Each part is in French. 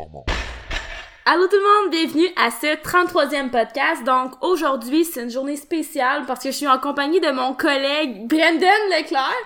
performance. Allô tout le monde, bienvenue à ce 33e podcast. Donc aujourd'hui, c'est une journée spéciale parce que je suis en compagnie de mon collègue Brendan Leclerc.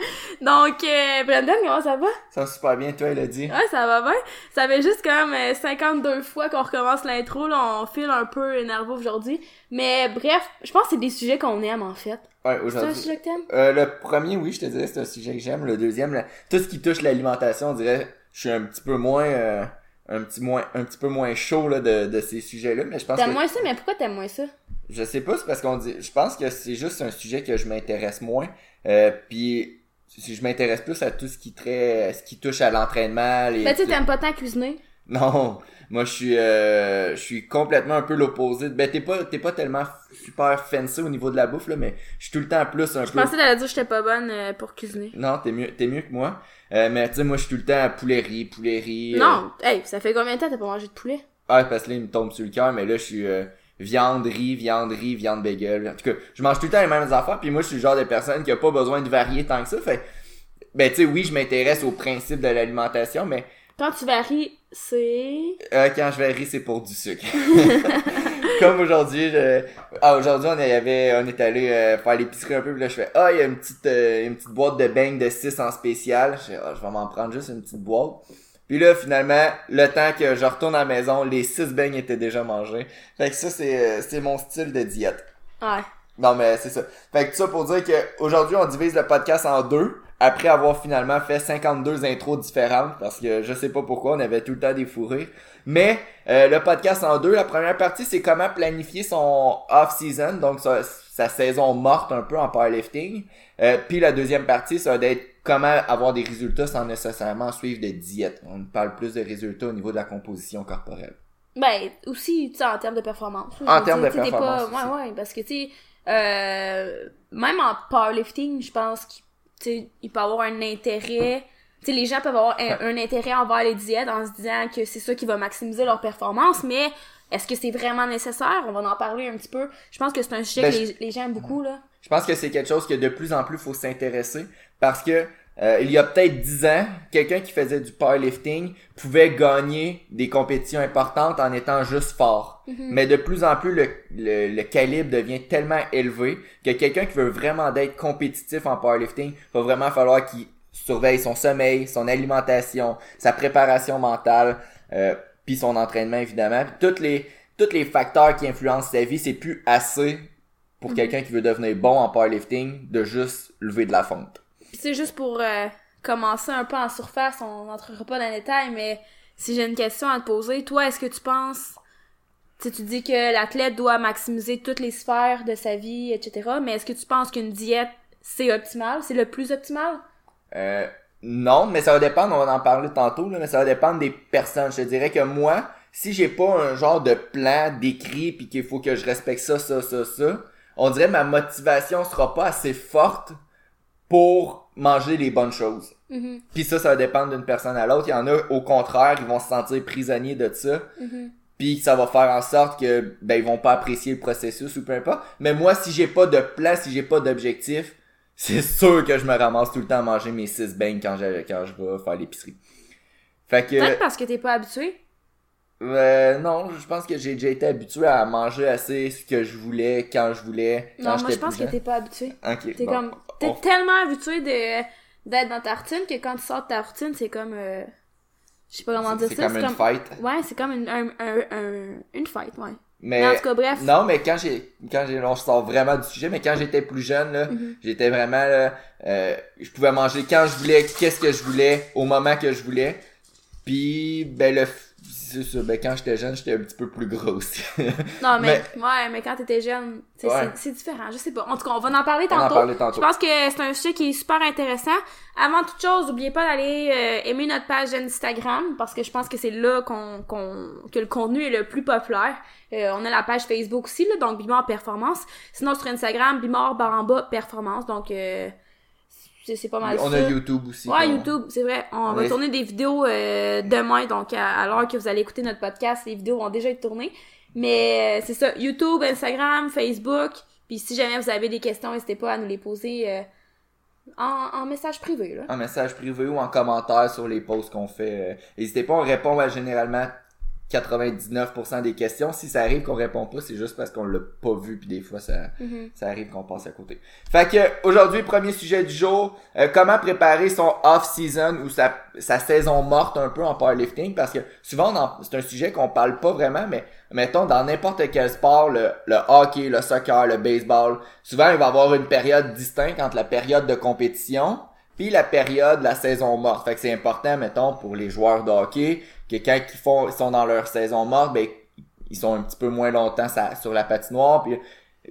Donc euh, Brendan, comment ça va? Ça va super bien, toi, Elodie. Ouais, ça va bien. Ça fait juste comme euh, 52 fois qu'on recommence l'intro, là, on file un peu nerveux aujourd'hui. Mais bref, je pense que c'est des sujets qu'on aime en fait. Ouais, C'est un aujourd'hui. sujet que t'aimes? Euh, le premier, oui, je te dirais, c'est un sujet que j'aime. Le deuxième, là, tout ce qui touche l'alimentation, on dirait, je suis un petit peu moins, euh, un petit moins, un petit peu moins chaud là de, de ces sujets-là, mais je pense T'aimes que, moins ça, mais pourquoi t'aimes moins ça? je sais pas, c'est parce qu'on dit, je pense que c'est juste un sujet que je m'intéresse moins. Euh, puis si je m'intéresse plus à tout ce qui trait, ce qui touche à l'entraînement, les. Ben tu sais, t'aimes pas tant cuisiner. Non, moi je suis euh, je suis complètement un peu l'opposé. Ben t'es pas t'es pas tellement super fancy au niveau de la bouffe là, mais je suis tout le temps plus un Je peu. pensais t'allais dire que j'étais pas bonne euh, pour cuisiner. Non, t'es mieux t'es mieux que moi. Euh, mais tu sais moi je suis tout le temps à poulet-riz, poulet-riz. euh, Non, hey, ça fait combien de temps que t'as pas mangé de poulet? Ah parce que là il me tombe sur le cœur, mais là je suis euh, viande, riz, viande, riz, viande bagel. En tout cas, je mange tout le temps les mêmes affaires, puis moi je suis le genre de personne qui a pas besoin de varier tant que ça. Fait ben tu sais oui, je m'intéresse au principe de l'alimentation, mais Quand tu varies, c'est... Euh, quand je vais rire, c'est pour du sucre. Comme aujourd'hui, je... ah, aujourd'hui, on avait, on est allé euh, faire l'épicerie un peu, puis là, je fais, ah, il y a une petite, euh, une petite boîte de beignes de 6 en spécial. Je fais, ah, je vais m'en prendre juste une petite boîte. Puis là, finalement, le temps que je retourne à la maison, les 6 beignes étaient déjà mangés. Fait que ça, c'est, euh, c'est mon style de diète. Ouais. Non, mais c'est ça. Fait que ça pour dire que aujourd'hui on divise le podcast en deux, après avoir finalement fait 52 intros différentes, parce que je sais pas pourquoi, on avait tout le temps des fous rires. Mais euh, le podcast en deux, la première partie, c'est comment planifier son off-season, donc sa, sa saison morte un peu en powerlifting. Euh, Puis la deuxième partie, ça va être comment avoir des résultats sans nécessairement suivre de diète. On parle plus de résultats au niveau de la composition corporelle. Ben, aussi, tu sais, en termes de performance. En termes de performance Pas... Ouais, ouais, parce que, tu sais, euh, même en powerlifting, je pense qu'il sais, il peut avoir un intérêt... Tu sais, les gens peuvent avoir un, un intérêt envers les diètes en se disant que c'est ça qui va maximiser leur performance, mais est-ce que c'est vraiment nécessaire? On va en parler un petit peu. Je pense que c'est un sujet Ben, que les, les gens aiment beaucoup, là. Je pense que c'est quelque chose que de plus en plus faut s'intéresser parce que euh, il y a peut-être 10 ans, quelqu'un qui faisait du powerlifting pouvait gagner des compétitions importantes en étant juste fort. Mais de plus en plus, le, le, le calibre devient tellement élevé que quelqu'un qui veut vraiment d'être compétitif en powerlifting, va vraiment falloir qu'il surveille son sommeil, son alimentation, sa préparation mentale, euh, puis son entraînement évidemment. Toutes les tous les facteurs qui influencent sa vie, c'est plus assez pour quelqu'un qui veut devenir bon en powerlifting de juste lever de la fonte. C'est juste pour euh, commencer un peu en surface, on n'entrera pas dans les détails, mais si j'ai une question à te poser, toi, est-ce que tu penses, tu sais, tu dis que l'athlète doit maximiser toutes les sphères de sa vie, etc., mais est-ce que tu penses qu'une diète, c'est optimal, c'est le plus optimal? Euh, non, mais ça va dépendre, on va en parler tantôt, là, mais ça va dépendre des personnes. Je te dirais que moi, si j'ai pas un genre de plan décrit puis qu'il faut que je respecte ça, ça, ça, ça, on dirait ma motivation sera pas assez forte pour manger les bonnes choses. Mhm. Puis ça, ça va dépendre d'une personne à l'autre. Il y en a, au contraire, ils vont se sentir prisonniers de ça. Mhm. Puis ça va faire en sorte que ben ils vont pas apprécier le processus ou peu importe. Mais moi, si j'ai pas de plan, si j'ai pas d'objectif, c'est sûr que je me ramasse tout le temps à manger mes six beignes quand je, quand je vais faire l'épicerie. Fait que Peut-être parce que t'es pas habitué. euh, non, je pense que j'ai déjà été habitué à manger assez ce que je voulais quand je voulais. Quand Non, moi, je pense que t'es pas habitué. Ok. T'es bon. comme, t'es On- tellement habitué de, d'être dans ta routine que quand tu sors de ta routine, c'est comme, euh, je sais pas comment dire C'est ça. comme une fête. Ouais, c'est comme une, un, un, un- une fête, ouais. Mais, Mais en tout cas, bref. Non, mais quand j'ai, quand j'ai, on sort vraiment du sujet, mais quand j'étais plus jeune, là, Mhm. j'étais vraiment, là, euh, je pouvais manger quand je voulais, qu'est-ce que je voulais, au moment que je voulais. Puis, ben, le, c'est ça, ben, quand j'étais jeune, j'étais un petit peu plus gros aussi. Non, mais, ouais, mais quand t'étais jeune, Ouais. c'est, différent, je sais pas. En tout cas, on va en parler On en tantôt. tantôt. Je pense que c'est un sujet qui est super intéressant. Avant toute chose, n'oubliez pas d'aller euh, aimer notre page Instagram parce que je pense que c'est là qu'on, qu'on, que le contenu est le plus populaire. Euh, on a la page Facebook aussi, là, donc Bimor Performance. Sinon, sur Instagram, Bimor Baramba Performance. Donc, euh, c'est, c'est pas mal on ça. a YouTube aussi. Ouais, YouTube, c'est vrai. On, On va est- tourner des vidéos euh, demain, donc à, à l'heure que vous allez écouter notre podcast, les vidéos vont déjà être tournées. Mais euh, c'est ça, YouTube, Instagram, Facebook. Puis si jamais vous avez des questions, n'hésitez pas à nous les poser euh, en, en message privé. Là. En message privé ou en commentaire sur les posts qu'on fait. euh, N'hésitez pas, on répond à généralement 99% des questions. Si ça arrive qu'on répond pas, c'est juste parce qu'on l'a pas vu puis des fois ça Mhm. ça arrive qu'on passe à côté. Fait que aujourd'hui premier sujet du jour, euh, comment préparer son off season ou sa sa saison morte un peu en powerlifting? Parce que souvent c'est un sujet qu'on parle pas vraiment mais mettons dans n'importe quel sport le le hockey, le soccer, le baseball, souvent il va y avoir une période distincte entre la période de compétition puis la période la saison morte. Fait que c'est important mettons pour les joueurs de hockey que quand ils font ils sont dans leur saison morte ben ils sont un petit peu moins longtemps sur la patinoire puis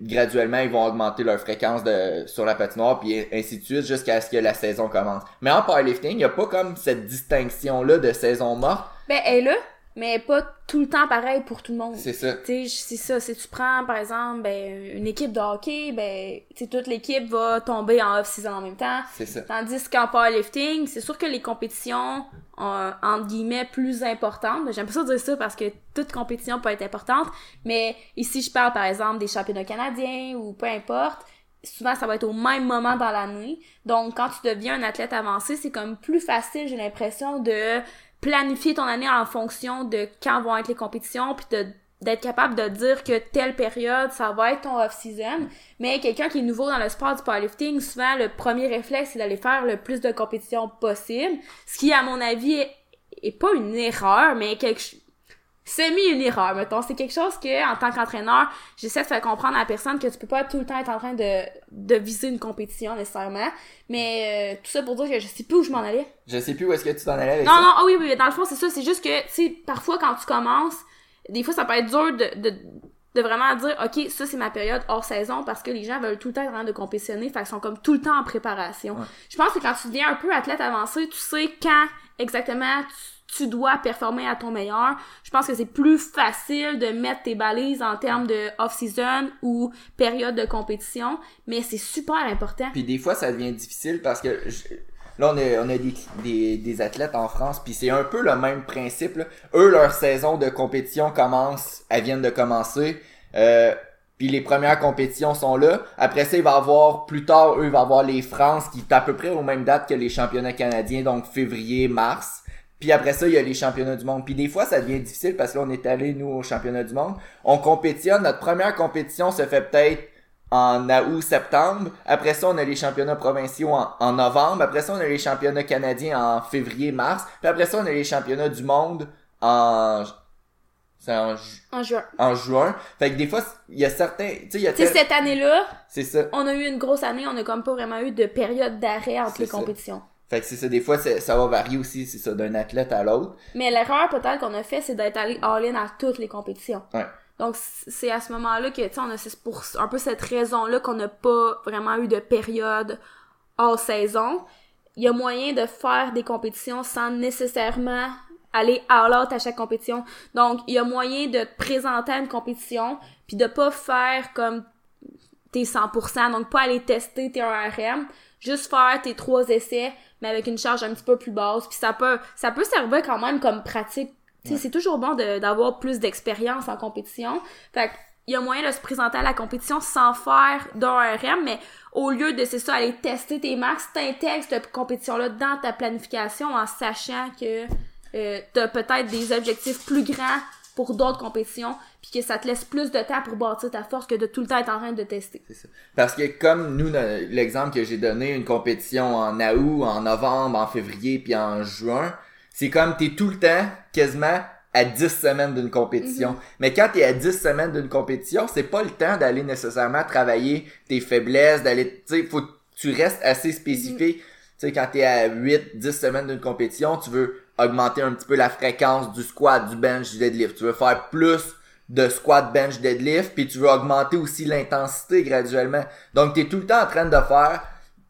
graduellement ils vont augmenter leur fréquence de sur la patinoire puis ainsi de suite jusqu'à ce que la saison commence. Mais en powerlifting, il y a pas comme cette distinction là de saison morte, Ben, elle est là, mais pas tout le temps pareil pour tout le monde. c'est ça. C'est ça. Si tu prends, par exemple, ben, une équipe de hockey, ben, tu toute l'équipe va tomber en off-season en même temps. C'est ça. Tandis qu'en powerlifting, c'est sûr que les compétitions, euh, entre guillemets, plus importantes, j'aime pas ça dire ça parce que toute compétition peut être importante, mais ici, je parle, par exemple, des championnats canadiens ou peu importe, souvent, ça va être au même moment dans l'année. Donc, quand tu deviens un athlète avancé, c'est comme plus facile, j'ai l'impression, de planifier ton année en fonction de quand vont être les compétitions, puis de d'être capable de dire que telle période, ça va être ton off-season. Mais quelqu'un qui est nouveau dans le sport du powerlifting, souvent, le premier réflexe, c'est d'aller faire le plus de compétitions possible. Ce qui, à mon avis, est, est pas une erreur, mais quelque semi une erreur, mettons. C'est quelque chose que, en tant qu'entraîneur, j'essaie de faire comprendre à la personne que tu peux pas tout le temps être en train de, de viser une compétition, nécessairement. Mais, euh, tout ça pour dire que je sais plus où je m'en allais. Je sais plus où est-ce que tu t'en allais avec Non, ça. non, ah oui, oui, mais dans le fond, c'est ça. C'est juste que, tu sais, parfois, quand tu commences, des fois, ça peut être dur de, de, de vraiment dire, OK, ça, c'est ma période hors saison parce que les gens veulent tout le temps être en train de compétitionner. Fait qu'ils sont comme tout le temps en préparation. Ouais. Je pense que quand tu deviens un peu athlète avancé, tu sais quand exactement tu, tu dois performer à ton meilleur. Je pense que c'est plus facile de mettre tes balises en termes de off-season ou période de compétition, mais c'est super important. Puis des fois ça devient difficile parce que je- là on a on a des, des, des athlètes en France puis c'est un peu le même principe. Eux leur saison de compétition commence, elles viennent de commencer. Euh, puis les premières compétitions sont là. Après ça, il va avoir, plus tard, eux, il va avoir les France qui est à peu près aux mêmes dates que les championnats canadiens, donc février, mars. Puis après ça, il y a les championnats du monde. Puis des fois, ça devient difficile parce que on est allé, nous, au championnat du monde. On compétitionne. Notre première compétition se fait peut-être en août, septembre. Après ça, on a les championnats provinciaux en, en novembre. Après ça, on a les championnats canadiens en février, mars. Puis après ça, on a les championnats du monde en... C'est en, ju- En juin. en juin. Fait que des fois, il y a certains... Tu sais, il y a Tu sais, tel- cette année-là, C'est ça. on a eu une grosse année, on a comme pas vraiment eu de période d'arrêt entre les ça. compétitions. Fait que c'est ça. Des fois, ça va varier aussi, c'est ça, d'un athlète à l'autre. Mais l'erreur peut-être qu'on a fait, c'est d'être allé all-in à toutes les compétitions. Ouais. Donc c'est à ce moment-là que, tu sais, on a pour un peu cette raison-là qu'on n'a pas vraiment eu de période hors saison. Il y a moyen de faire des compétitions sans nécessairement aller all out à chaque compétition. Donc, il y a moyen de te présenter à une compétition puis de pas faire comme tes 100%, donc pas aller tester tes 1RM, juste faire tes trois essais, mais avec une charge un petit peu plus basse, puis ça peut, ça peut servir quand même comme pratique. C'est toujours bon de- d'avoir plus d'expérience en compétition. Fait que, il y a moyen de se présenter à la compétition sans faire d'un RM, mais au lieu de, c'est ça, aller tester tes max, t'intègres cette compétition-là dans ta planification en sachant que euh, t'as peut-être des objectifs plus grands pour d'autres compétitions, puis que ça te laisse plus de temps pour bâtir ta force que de tout le temps être en train de tester. C'est ça. Parce que comme nous, le- l'exemple que j'ai donné, une compétition en août, en novembre, en février, puis en juin, c'est comme t'es tout le temps quasiment à 10 semaines d'une compétition. Mais quand t'es à 10 semaines d'une compétition, c'est pas le temps d'aller nécessairement travailler tes faiblesses, d'aller, tu sais, faut tu restes assez spécifique. Tu sais, quand t'es à 8, 10 semaines d'une compétition, tu veux augmenter un petit peu la fréquence du squat, du bench, du deadlift. Tu veux faire plus de squat, bench, deadlift, puis tu veux augmenter aussi l'intensité graduellement. Donc, tu es tout le temps en train de faire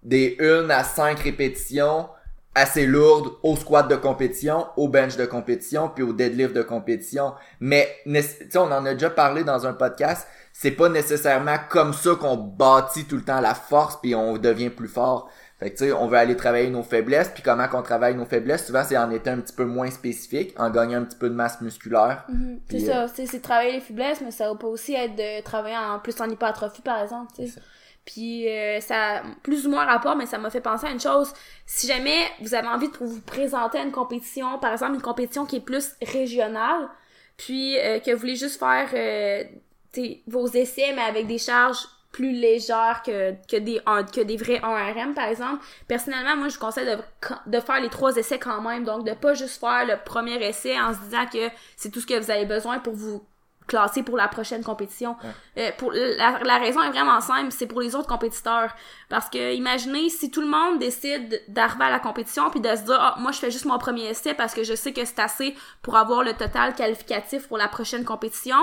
des 1 à 5 répétitions assez lourdes au squat de compétition, au bench de compétition, puis au deadlift de compétition. Mais, tu sais, on en a déjà parlé dans un podcast, c'est pas nécessairement comme ça qu'on bâtit tout le temps la force, puis on devient plus fort. Fait que tu sais, on veut aller travailler nos faiblesses, puis comment qu'on travaille nos faiblesses, souvent c'est en étant un petit peu moins spécifique, en gagnant un petit peu de masse musculaire. C'est Puis, ça, c'est travailler les faiblesses, mais ça peut aussi être de travailler en plus en hypertrophie, par exemple, tu sais. Puis euh, ça plus ou moins rapport, mais ça m'a fait penser à une chose. Si jamais vous avez envie de vous présenter à une compétition, par exemple une compétition qui est plus régionale, puis euh, que vous voulez juste faire euh, vos essais, mais avec des charges plus légères que, que, des, que des vrais 1RM, par exemple. Personnellement, moi, je vous conseille de, de faire les trois essais quand même. Donc, de pas juste faire le premier essai en se disant que c'est tout ce que vous avez besoin pour vous classer pour la prochaine compétition. Euh, pour la, la raison est vraiment simple, c'est pour les autres compétiteurs. Parce que imaginez si tout le monde décide d'arriver à la compétition puis de se dire ah moi je fais juste mon premier essai parce que je sais que c'est assez pour avoir le total qualificatif pour la prochaine compétition.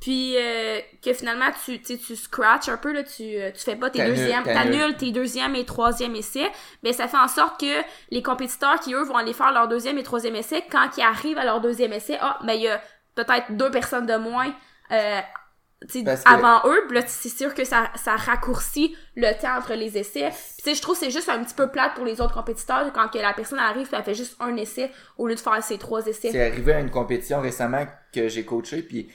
Puis euh, que finalement tu tu sais, tu scratch un peu là, tu euh, tu fais pas tes deuxièmes, t'annules. tes deuxième et troisième essais, ben ça fait en sorte que les compétiteurs qui eux vont aller faire leur deuxième et troisième essai quand ils arrivent à leur deuxième essai, ah ben il y a peut-être deux personnes de moins euh, que- avant eux, puis là c'est sûr que ça, ça raccourcit le temps entre les essais. Puis je trouve que c'est juste un petit peu plate pour les autres compétiteurs quand que la personne arrive elle fait juste un essai au lieu de faire ses trois essais. C'est arrivé à une compétition récemment que j'ai coaché, puis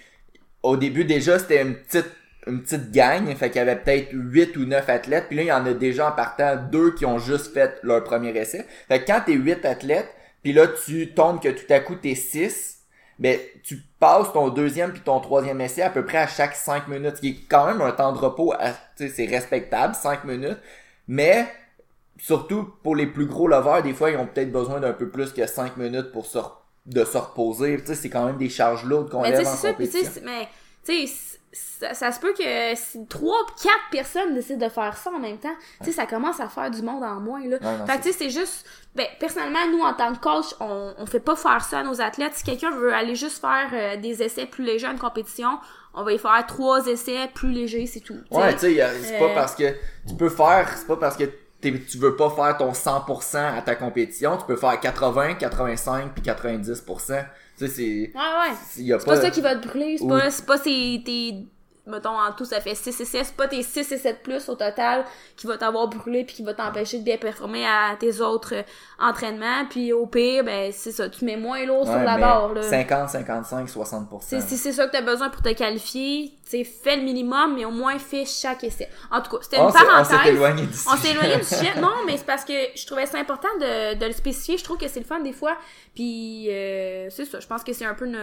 au début déjà c'était une petite une petite gang, fait qu'il y avait peut-être 8 ou 9 athlètes, puis là il y en a déjà en partant deux qui ont juste fait leur premier essai. Fait que quand t'es 8 athlètes, puis là tu tombes que tout à coup t'es 6, ben tu passes ton deuxième puis ton troisième essai à peu près à chaque 5 minutes, ce qui est quand même un temps de repos, c'est respectable, 5 minutes, mais surtout pour les plus gros lovers, des fois ils ont peut-être besoin d'un peu plus que 5 minutes pour se de se reposer. Tu sais, c'est quand même des charges lourdes qu'on lève en compétition. mais tu sais, ça, ça se peut que si trois, quatre personnes décident de faire ça en même temps, tu sais, ça commence à faire du monde en moins, là. Ouais, non, fait que tu sais, c'est juste, ben, personnellement, nous, en tant que coach, on, on fait pas faire ça à nos athlètes. Si quelqu'un veut aller juste faire euh, des essais plus légers en compétition, on va y faire trois essais plus légers, c'est tout. tu sais. Ouais, tu sais, c'est Euh, pas parce que tu peux faire, c'est pas parce que tu veux pas faire ton 100% à ta compétition, tu peux faire 80, 85 puis 90%. Tu sais, c'est Ouais, ouais. c'est- y a C'est pas ça qui va te brûler, c'est Ou- pas, c'est pas ces- tes, mettons, en tout, ça fait 6 essais, c'est pas tes 6 et 7 plus au total qui va t'avoir brûlé puis qui va t'empêcher de bien performer à tes autres euh, entraînements, puis au pire, ben, c'est ça, tu mets moins lourd sur Ouais, la mais barre, là. 50, 55, 60%. C'est, si c'est ça que t'as besoin pour te qualifier, sais, fais le minimum, mais au moins fais chaque essai. En tout cas, c'était une on s'est- on s'est parenthèse. éloigné du On sujet. s'est éloigné du sujet. Non, mais c'est parce que je trouvais ça important de, de le spécifier. Je trouve que c'est le fun des fois. Puis euh, c'est ça. Je pense que c'est un peu une,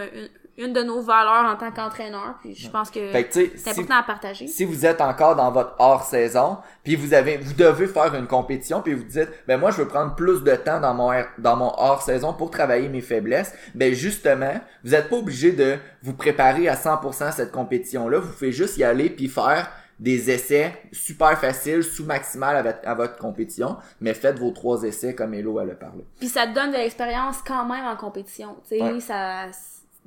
une, une de nos valeurs en tant qu'entraîneur. Puis je pense que c'est si- important à partager. si vous êtes encore dans votre hors saison, puis vous avez, vous devez faire une compétition, puis vous dites, ben moi je veux prendre plus de temps dans mon dans mon hors saison pour travailler mes faiblesses, ben justement, vous n'êtes pas obligé de vous préparer à 100% à cette compétition là, vous pouvez juste y aller puis faire des essais super faciles, sous maximal à votre, à votre compétition, mais faites vos trois essais comme Hello elle a parlé. Puis ça te donne de l'expérience quand même en compétition. Tu sais, Ouais. ça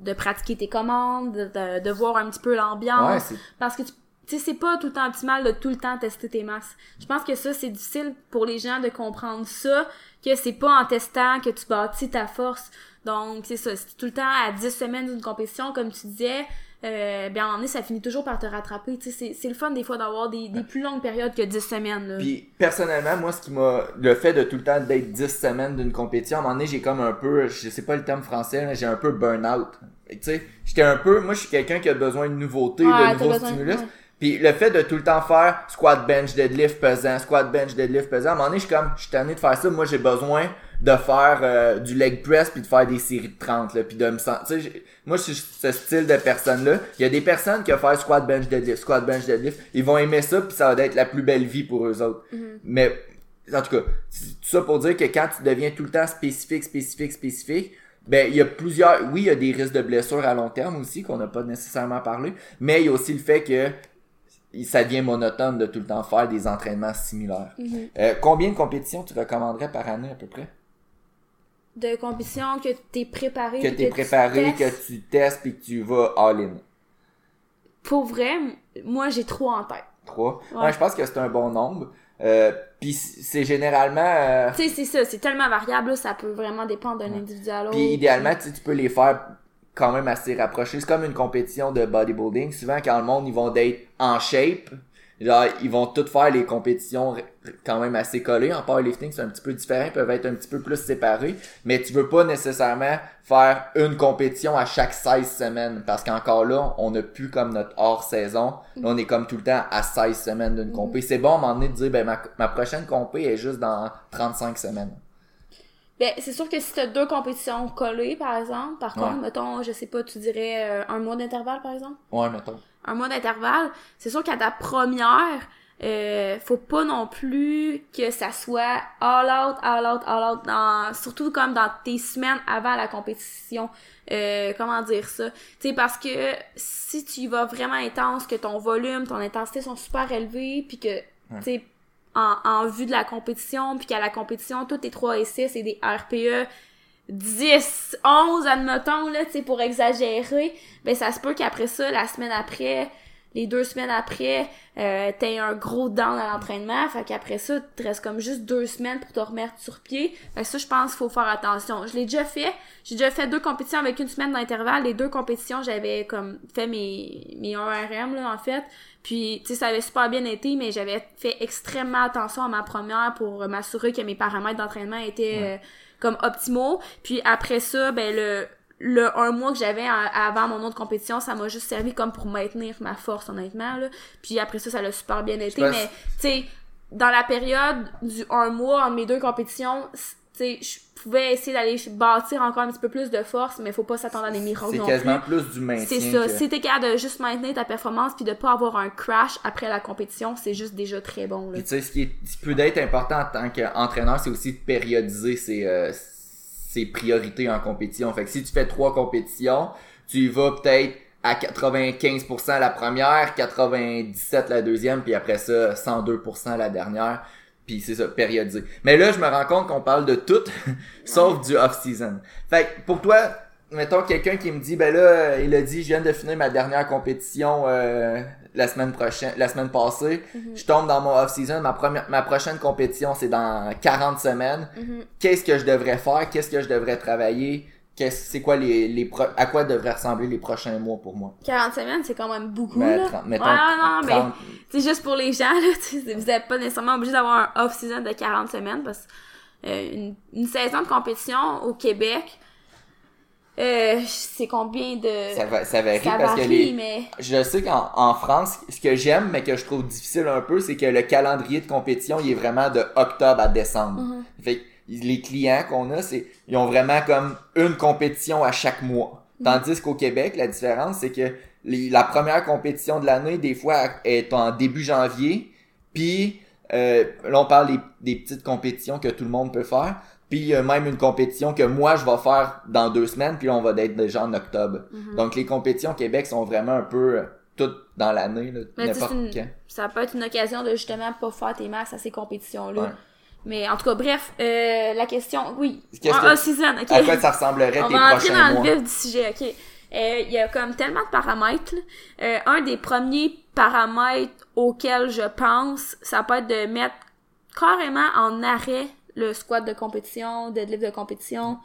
de pratiquer tes commandes, de, voir un petit peu l'ambiance. Ouais, c'est Parce que tu sais, c'est pas tout le temps optimal de tout le temps tester tes masses. Je pense que ça, c'est difficile pour les gens de comprendre ça, que c'est pas en testant que tu bâtis ta force. Donc, c'est ça. T'es tout le temps à 10 semaines d'une compétition, comme tu disais, euh, bien, moment donné, ça finit toujours par te rattraper. Tu sais, c'est- c'est le fun, des fois, d'avoir des, des plus longues périodes que 10 semaines, là. Puis personnellement, moi, ce qui m'a. Le fait de tout le temps d'être 10 semaines d'une compétition, à un moment donné, j'ai comme un peu. Je sais pas le terme français, là, j'ai un peu burn-out. Tu sais, j'étais un peu. Moi, je suis quelqu'un qui a besoin de nouveautés, Ouais, de nouveaux stimulus. ouais. Puis le fait de tout le temps faire squat bench deadlift pesant, squat bench deadlift pesant, à un moment donné, je suis comme, je suis tanné de faire ça. Moi, j'ai besoin de faire euh, du leg press puis de faire des séries de 30 là, puis de me sentir. Moi, je suis ce style de personne là. Il y a des personnes qui vont faire squat bench deadlift, squat bench deadlift, ils vont aimer ça puis ça va être la plus belle vie pour eux autres. Mais en tout cas, c'est tout ça pour dire que quand tu deviens tout le temps spécifique, spécifique, spécifique, ben il y a plusieurs. Oui, il y a des risques de blessures à long terme aussi qu'on n'a pas nécessairement parlé, mais il y a aussi le fait que ça devient monotone de tout le temps faire des entraînements similaires. Mhm. Euh, combien de compétitions tu recommanderais par année à peu près? De compétition, que t'es préparé. Que t'es préparé, que tu testes puis que tu vas all-in. Pour vrai, moi, j'ai trois en tête. Trois? Ouais. Ouais, je pense que c'est un bon nombre. Euh, puis c'est généralement euh, Tu sais, c'est ça, c'est tellement variable, là, ça peut vraiment dépendre d'un individu à l'autre. Puis idéalement, tu peux les faire quand même assez rapprochés. C'est comme une compétition de bodybuilding. Souvent, quand le monde, ils vont d'être en shape, genre, ils vont toutes faire les compétitions quand même assez collées. En powerlifting, c'est un petit peu différent. Ils peuvent être un petit peu plus séparés. Mais tu veux pas nécessairement faire une compétition à chaque 16 semaines. Parce qu'encore là, on n'a plus comme notre hors-saison. Là, on est comme tout le temps à 16 semaines d'une compé. C'est bon à un moment donné de dire, ben, ma, ma prochaine compé est juste dans 35 semaines. Ben, c'est sûr que si t'as deux compétitions collées, par exemple, par contre, mettons, je sais pas, tu dirais euh, un mois d'intervalle, par exemple? Ouais, mettons. Un mois d'intervalle, c'est sûr qu'à ta première, euh, faut pas non plus que ça soit all out, all out, all out, dans, surtout comme dans tes semaines avant la compétition. Euh, comment dire ça? Tu sais, parce que si tu y vas vraiment intense, que ton volume, ton intensité sont super élevés, puis que, tu sais, en, en vue de la compétition, puis qu'à la compétition, tous tes 3 et 6 et des RPE 10, 11, admettons, là, tu sais, pour exagérer, ben ça se peut qu'après ça, la semaine après, les deux semaines après, euh, t'as un gros down à l'entraînement. Fait qu'après ça, tu restes comme juste deux semaines pour te remettre sur pied. Fait que ça, je pense qu'il faut faire attention. Je l'ai déjà fait. J'ai déjà fait deux compétitions avec une semaine d'intervalle. Les deux compétitions, j'avais comme fait mes, mes 1RM, là, en fait. Puis, tu sais, ça avait super bien été, mais j'avais fait extrêmement attention à ma première pour m'assurer que mes paramètres d'entraînement étaient euh, comme optimaux. Puis après ça, ben le le un mois que j'avais avant mon autre compétition, ça m'a juste servi comme pour maintenir ma force, honnêtement, là. Puis après ça, ça l'a super bien été, mais, tu sais, dans la période du un mois en mes deux compétitions, sais, je pouvais essayer d'aller bâtir encore un petit peu plus de force, mais faut pas s'attendre à des miracles C'est quasiment plus. du maintien. C'est ça. Si t'es capable de juste maintenir ta performance puis de pas avoir un crash après la compétition, c'est juste déjà très bon, là. tu sais, ce qui, est, ce qui peut être important en tant qu'entraîneur, c'est aussi de périodiser ses, euh, ses priorités en compétition. Fait que si tu fais trois compétitions, tu y vas peut-être à 95% la première, 97% la deuxième, puis après ça, 102% la dernière. Puis c'est ça, périodisé. Mais là, je me rends compte qu'on parle de tout, sauf du off-season. Fait que pour toi, mettons quelqu'un qui me dit, ben là, il a dit, je viens de finir ma dernière compétition euh, la semaine prochaine, la semaine passée. Mhm. Je tombe dans mon off-season. Ma première, ma prochaine compétition, c'est dans 40 semaines. Mhm. Qu'est-ce que je devrais faire? Qu'est-ce que je devrais travailler? C'est quoi les, les à quoi devraient ressembler les prochains mois pour moi? 40 semaines, c'est quand même beaucoup, ben, là. mettons, non, mais, c'est juste pour les gens, là, vous n'êtes pas nécessairement obligé d'avoir un off-season de 40 semaines parce que euh, une, une, saison de compétition au Québec, euh, c'est combien de... Ça, va, ça varie parce que les... mais... Je sais qu'en en France, ce que j'aime, mais que je trouve difficile un peu, c'est que le calendrier de compétition, il est vraiment de octobre à décembre. Fait que les clients qu'on a, c'est ils ont vraiment comme une compétition à chaque mois. Mm-hmm. Tandis qu'au Québec, la différence, c'est que la première compétition de l'année, des fois, est en début janvier. Puis, euh, là, on parle des, des petites compétitions que tout le monde peut faire puis même une compétition que moi je vais faire dans deux semaines, puis on va être déjà en octobre. Mhm. Donc les compétitions au Québec sont vraiment un peu euh, toutes dans l'année, n'importe quand. Ça peut être une occasion de justement pas faire tes masses à ces compétitions-là. Mais en tout cas, bref, euh, la question, oui, en season, ok. À quoi ça ressemblerait on tes va entrer dans le vif du sujet, ok. Euh, il y a comme tellement de paramètres. Euh, un des premiers paramètres auxquels je pense, ça peut être de mettre carrément en arrêt le squat de compétition, deadlift de compétition.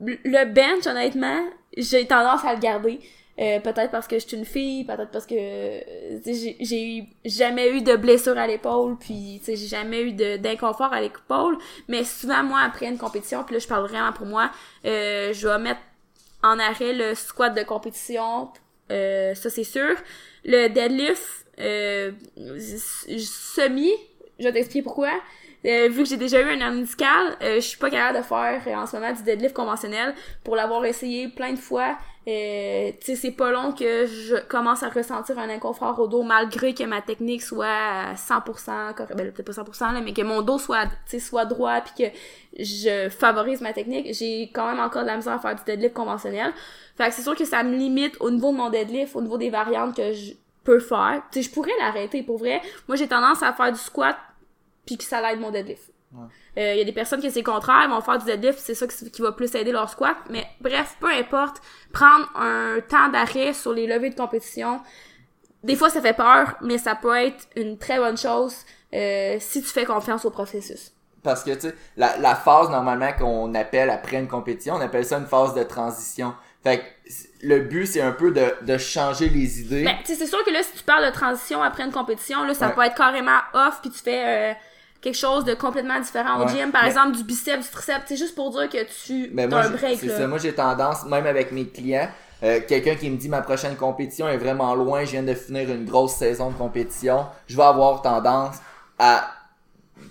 Le bench, honnêtement, j'ai tendance à le garder. Euh, peut-être parce que je suis une fille, peut-être parce que j'ai jamais eu de blessure à l'épaule, puis j'ai jamais eu d'inconfort à l'épaule. Mais souvent, moi, après une compétition, puis là, je parle vraiment pour moi, euh, je vais mettre en arrêt le squat de compétition, euh, ça c'est sûr. Le deadlift, semi, je vais t'expliquer pourquoi. Euh, vu que j'ai déjà eu un an médical, euh, je suis pas capable de faire euh, en ce moment du deadlift conventionnel pour l'avoir essayé plein de fois. Euh, tu sais, c'est pas long que je commence à ressentir un inconfort au dos malgré que ma technique soit à 100%, ben peut-être pas 100% là, mais que mon dos soit, soit droit puis que je favorise ma technique. J'ai quand même encore de la misère à faire du deadlift conventionnel. Fait que c'est sûr que ça me limite au niveau de mon deadlift, au niveau des variantes que je peux faire. Tu sais, je pourrais l'arrêter pour vrai. Moi, j'ai tendance à faire du squat puis que ça l'aide mon deadlift. Il euh, y a des personnes qui c'est contraire, vont faire du deadlift, c'est ça qui, va plus aider leur squat. Mais bref, peu importe, prendre un temps d'arrêt sur les levées de compétition, des fois ça fait peur, mais ça peut être une très bonne chose euh, si tu fais confiance au processus. Parce que tu sais, la, la phase normalement qu'on appelle après une compétition, on appelle ça une phase de transition. Fait que le but, c'est un peu de, de changer les idées. Ben, c'est sûr que là, si tu parles de transition après une compétition, là, ça peut être carrément off, puis tu fais euh, quelque chose de complètement différent au gym. Par exemple, du biceps, du triceps. C'est juste pour dire que tu mais as un break. C'est ça. Moi, j'ai tendance, même avec mes clients, euh, quelqu'un qui me dit ma prochaine compétition est vraiment loin, je viens de finir une grosse saison de compétition, je vais avoir tendance à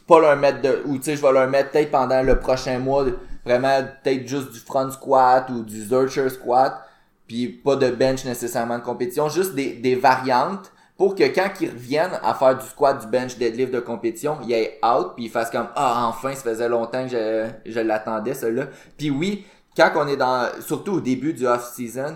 pas leur mettre de ou tu sais je vais leur mettre peut-être pendant le prochain mois vraiment peut-être juste du front squat ou du Zercher squat, puis pas de bench nécessairement de compétition, juste des, des variantes pour que quand ils reviennent à faire du squat, du bench, deadlift de compétition, il aient out, puis ils fassent comme ah enfin, ça faisait longtemps que je, je l'attendais celui-là. Puis oui, quand on est dans, surtout au début du off season,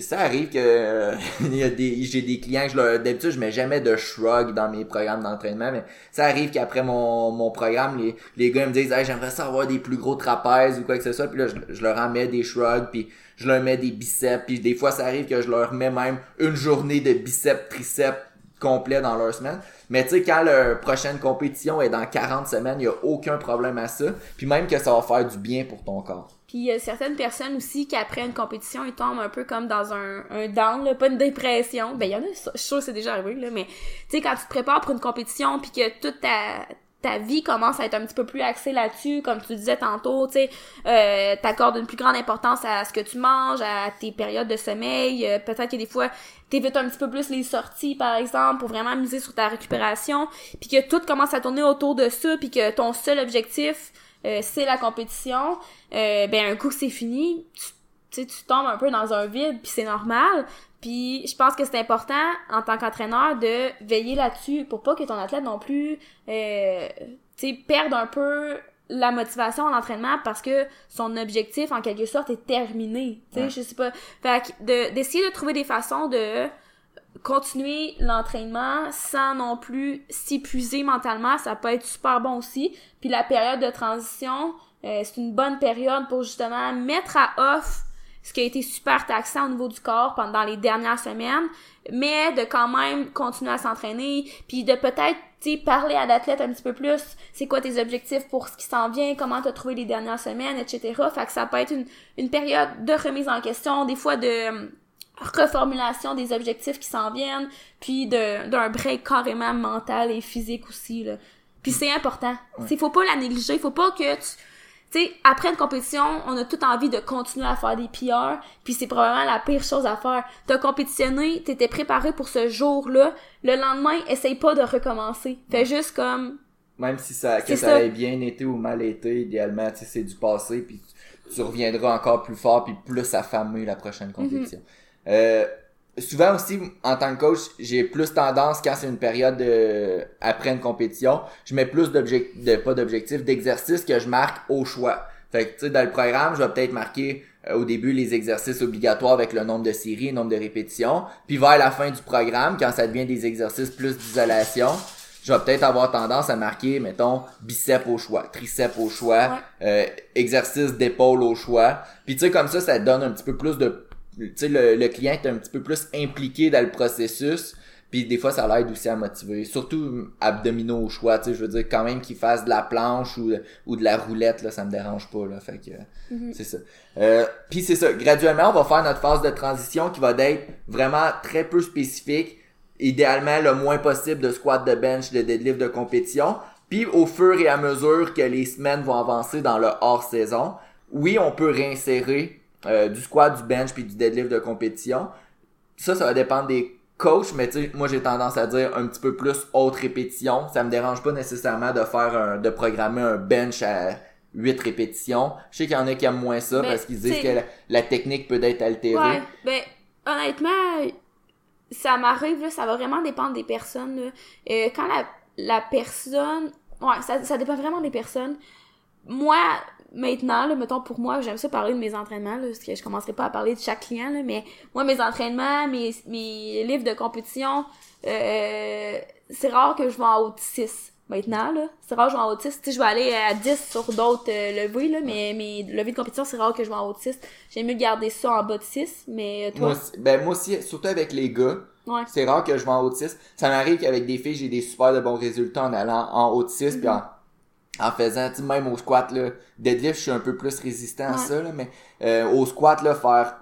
ça arrive que euh, il y a des j'ai des clients je d'habitude je mets jamais de shrug dans mes programmes d'entraînement mais ça arrive qu'après mon, mon programme les, les gars me disent hey, j'aimerais ça avoir des plus gros trapèzes ou quoi que ce soit puis là je, leur en mets des shrugs puis je leur mets des biceps puis des fois ça arrive que je leur mets même une journée de biceps triceps complet dans leur semaine. Mais tu sais quand leur prochaine compétition est dans 40 semaines il y a aucun problème à ça. Puis même que ça va faire du bien pour ton corps. Puis il y a certaines personnes aussi qui après une compétition, ils tombent un peu comme dans un, un down, là, pas une dépression. Ben il y en a, je suis c'est déjà arrivé, là, mais tu sais, quand tu te prépares pour une compétition puis que toute ta, ta vie commence à être un petit peu plus axée là-dessus, comme tu disais tantôt, tu sais, euh, t'accordes une plus grande importance à ce que tu manges, à tes périodes de sommeil, euh, peut-être que des fois t'évites un petit peu plus les sorties par exemple pour vraiment miser sur ta récupération, puis que tout commence à tourner autour de ça, puis que ton seul objectif euh, c'est la compétition, euh, ben un coup que c'est fini, tu, tu tombes un peu dans un vide, puis c'est normal. Puis je pense que c'est important en tant qu'entraîneur de veiller là-dessus pour pas que ton athlète non plus euh, tu perde un peu la motivation en entraînement parce que son objectif en quelque sorte est terminé. Tu sais, je sais pas. Fait que d'essayer de trouver des façons de continuer l'entraînement sans non plus s'épuiser mentalement, ça peut être super bon aussi. Puis la période de transition, euh, c'est une bonne période pour justement mettre à off ce qui a été super taxant au niveau du corps pendant les dernières semaines, mais de quand même continuer à s'entraîner, puis de peut-être parler à l'athlète un petit peu plus, c'est quoi tes objectifs pour ce qui s'en vient, comment t'as trouvé les dernières semaines, etc. Fait que ça peut être une, une période de remise en question, des fois de reformulation des objectifs qui s'en viennent, puis d'un break carrément mental et physique aussi. Là. Puis c'est important. Il faut pas la négliger, faut pas que tu... Tu sais, après une compétition, on a tout envie de continuer à faire des PR, puis c'est probablement la pire chose à faire. T'as compétitionné, t'étais préparé pour ce jour-là, le lendemain, essaye pas de recommencer. Fais juste comme... Même si ça, que ça, ait bien été ou mal été, idéalement, tu sais, c'est du passé, puis tu, reviendras encore plus fort, puis plus affamé la prochaine compétition. Euh, souvent aussi, en tant que coach, j'ai plus tendance, quand c'est une période de, après une compétition, je mets plus d'objectifs, de, pas d'objectifs, d'exercices que je marque au choix. Fait que, tu sais, dans le programme, je vais peut-être marquer euh, au début les exercices obligatoires avec le nombre de séries, le nombre de répétitions. Puis vers la fin du programme, quand ça devient des exercices plus d'isolation, je vais peut-être avoir tendance à marquer, mettons, biceps au choix, triceps au choix, euh, exercice d'épaule au choix. Puis tu sais, comme ça, ça donne un petit peu plus de le, le, client est un petit peu plus impliqué dans le processus. Puis des fois, ça l'aide aussi à motiver. Surtout abdominaux au choix, tu sais, je veux dire, quand même qu'il fasse de la planche ou, ou de la roulette, là, ça me dérange pas, là. Fait que, mm-hmm. c'est ça. Euh, puis c'est ça. Graduellement, on va faire notre phase de transition qui va être vraiment très peu spécifique. Idéalement, le moins possible de squat, de bench, de deadlift de compétition. Puis au fur et à mesure que les semaines vont avancer dans le hors-saison, oui, on peut réinsérer euh, du squat, du bench puis du deadlift de compétition. Ça, ça va dépendre des coachs, mais tu sais, moi j'ai tendance à dire un petit peu plus haute répétition. Ça me dérange pas nécessairement de faire un, de programmer un bench à 8 répétitions. Je sais qu'il y en a qui aiment moins ça parce qu'ils disent que la, technique peut être altérée. Ouais, ben honnêtement, ça m'arrive, ça va vraiment dépendre des personnes. Euh, quand la, la personne... Ouais, ça, ça dépend vraiment des personnes. Moi, maintenant, là, mettons pour moi, j'aime ça parler de mes entraînements, là, parce que je commencerai pas à parler de chaque client, là, mais moi, mes entraînements, mes, mes livres de compétition, euh, c'est rare que je vais en haut de 6 maintenant, là. C'est rare que je vais en haut de 6. Tu je vais aller à 10 sur d'autres euh, levées, là, mais mes levées de compétition, c'est rare que je vais en haut de 6. J'aime mieux garder ça en bas de 6, mais euh, toi... Moi aussi, ben, moi aussi, surtout avec les gars, c'est rare que je vais en haut de 6. Ça m'arrive qu'avec des filles, j'ai des super de bons résultats en allant en haut de 6, puis en en faisant, tu même au squat, là, deadlift, je suis un peu plus résistant à ça, là, mais euh, au squat, là, faire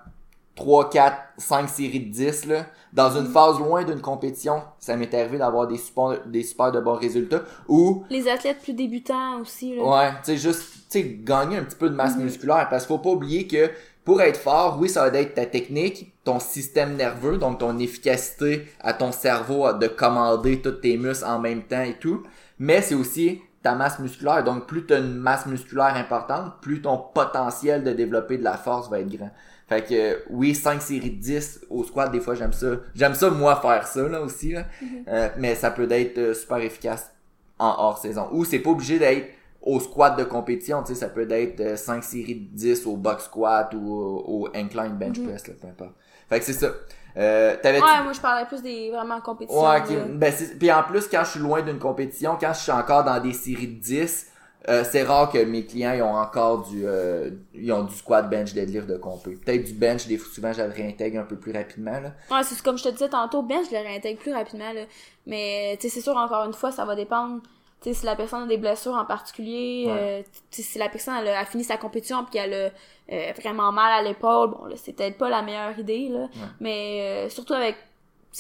3, 4, 5 séries de 10, là, dans une mm. phase loin d'une compétition, ça m'est arrivé d'avoir des super, des super de bons résultats, ou... Les athlètes plus débutants aussi, là. Ouais, tu sais, juste, tu sais, gagner un petit peu de masse mm-hmm. musculaire, parce qu'il faut pas oublier que pour être fort, oui, ça va être ta technique, ton système nerveux, donc ton efficacité à ton cerveau de commander tous tes muscles en même temps et tout, mais c'est aussi ta masse musculaire. Donc, plus tu as une masse musculaire importante, plus ton potentiel de développer de la force va être grand. Fait que oui, 5 séries de 10 au squat, des fois j'aime ça. J'aime ça moi faire ça là aussi là. Euh, mais ça peut être euh, super efficace en hors saison. Ou c'est pas obligé d'être au squat de compétition, tu sais, ça peut être 5 séries de 10 au box squat ou au, au incline bench press, là, peu importe. Fait que c'est ça. Euh, t'avais Ouais, moi je parlais plus des vraiment compétitions. Ouais, ok. là. Ben, c'est- puis en plus, quand je suis loin d'une compétition, quand je suis encore dans des séries de 10, euh, c'est rare que mes clients ils ont encore du euh, ils ont du squat bench deadlift de compé. Peut-être du bench, des souvent je le réintègre un peu plus rapidement là. Ouais, c'est comme je te disais tantôt, ben je le réintègre plus rapidement là. Mais tu sais c'est sûr encore une fois ça va dépendre sais si la personne a des blessures en particulier, Ouais. euh, si la personne elle a, a fini sa compétition puis qu'elle a euh, vraiment mal à l'épaule, bon là c'est peut-être pas la meilleure idée là, mais euh, surtout avec